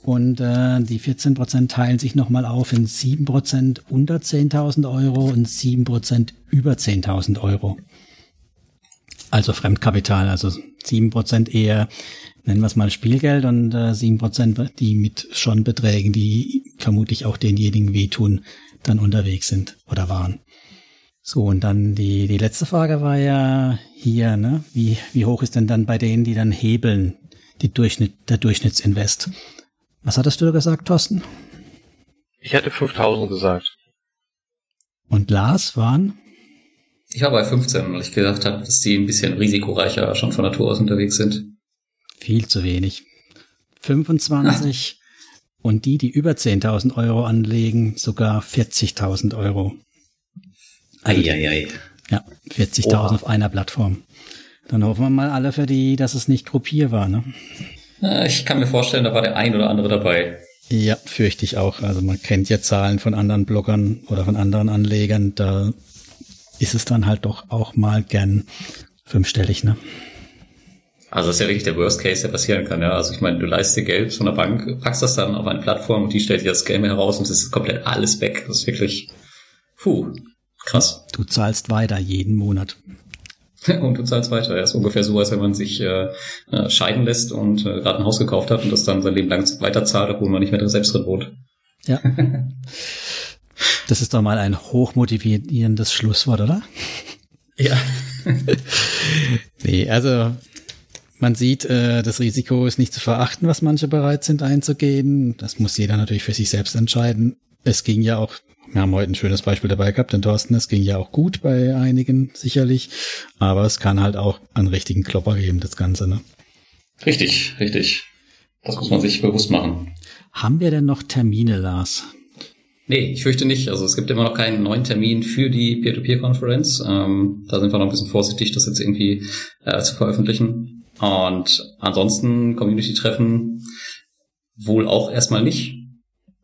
Und äh, die 14 Prozent teilen sich nochmal auf in 7 Prozent unter 10.000 Euro und 7 Prozent über 10.000 Euro. Also Fremdkapital, also 7 Prozent eher nennen wir es mal Spielgeld und äh, 7%, die mit schon Beträgen, die vermutlich auch denjenigen wehtun, dann unterwegs sind oder waren. So, und dann die, die letzte Frage war ja hier, ne? Wie, wie hoch ist denn dann bei denen, die dann hebeln, die Durchschnitt, der Durchschnittsinvest? Was hattest du da gesagt, Thorsten? Ich hätte 5000 gesagt. Und Lars waren? Ich war bei 15, weil ich gedacht habe, dass die ein bisschen risikoreicher schon von Natur aus unterwegs sind. Viel zu wenig. 25 und die, die über 10.000 Euro anlegen, sogar 40.000 Euro. Eieiei. Ja, 40.000 auf einer Plattform. Dann hoffen wir mal alle für die, dass es nicht Gruppier war, ne? Ich kann mir vorstellen, da war der ein oder andere dabei. Ja, fürchte ich auch. Also man kennt ja Zahlen von anderen Bloggern oder von anderen Anlegern. Da ist es dann halt doch auch mal gern fünfstellig, ne? Also das ist ja wirklich der Worst Case, der passieren kann. Ja? Also ich meine, du leistest dir Geld von der Bank, packst das dann auf eine Plattform und die stellt dir das Game heraus und es ist komplett alles weg. Das ist wirklich, puh, krass. Du zahlst weiter jeden Monat. und du zahlst weiter. Ja, ist ungefähr so, als wenn man sich äh, äh, scheiden lässt und äh, gerade ein Haus gekauft hat und das dann sein Leben lang weiter zahlt, obwohl man nicht mehr drin selbst drin wohnt. Ja. Das ist doch mal ein hochmotivierendes Schlusswort, oder? Ja. nee, also man sieht, äh, das Risiko ist nicht zu verachten, was manche bereit sind einzugehen. Das muss jeder natürlich für sich selbst entscheiden. Es ging ja auch, wir haben heute ein schönes Beispiel dabei gehabt, den Thorsten, es ging ja auch gut bei einigen sicherlich, aber es kann halt auch einen richtigen Klopper geben, das Ganze. Ne? Richtig, richtig. Das muss man sich bewusst machen. Haben wir denn noch Termine, Lars? Nee, ich fürchte nicht. Also es gibt immer noch keinen neuen Termin für die Peer-to-Peer-Konferenz. Ähm, da sind wir noch ein bisschen vorsichtig, das jetzt irgendwie äh, zu veröffentlichen. Und ansonsten Community-Treffen wohl auch erstmal nicht.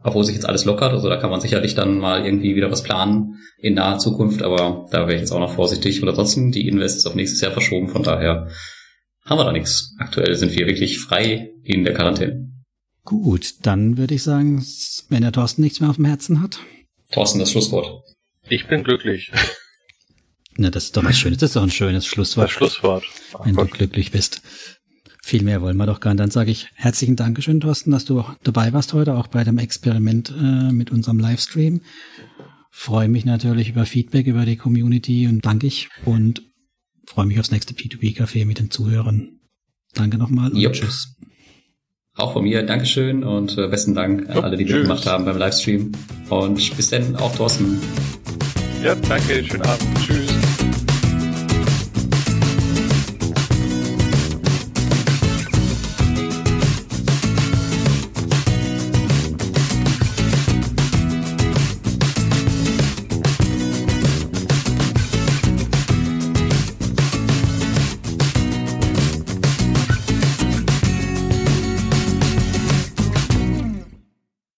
Obwohl sich jetzt alles lockert. Also da kann man sicherlich dann mal irgendwie wieder was planen in naher Zukunft. Aber da wäre ich jetzt auch noch vorsichtig. Und ansonsten die Invests auf nächstes Jahr verschoben. Von daher haben wir da nichts. Aktuell sind wir wirklich frei in der Quarantäne. Gut, dann würde ich sagen, wenn der Thorsten nichts mehr auf dem Herzen hat. Thorsten, das Schlusswort. Ich bin glücklich. Na, das ist doch was Schönes. Das ist doch ein schönes Schlusswort. Das Schlusswort. Ach wenn Gott. du glücklich bist. Viel mehr wollen wir doch gar nicht. Dann sage ich herzlichen Dankeschön, Thorsten, dass du dabei warst heute, auch bei dem Experiment äh, mit unserem Livestream. Freue mich natürlich über Feedback über die Community und danke ich und freue mich aufs nächste P2P-Café mit den Zuhörern. Danke nochmal und yep. tschüss. Auch von mir Dankeschön und äh, besten Dank an alle, die mitgemacht haben beim Livestream. Und bis dann auch Thorsten. Ja, danke, schönen Abend. Tschüss.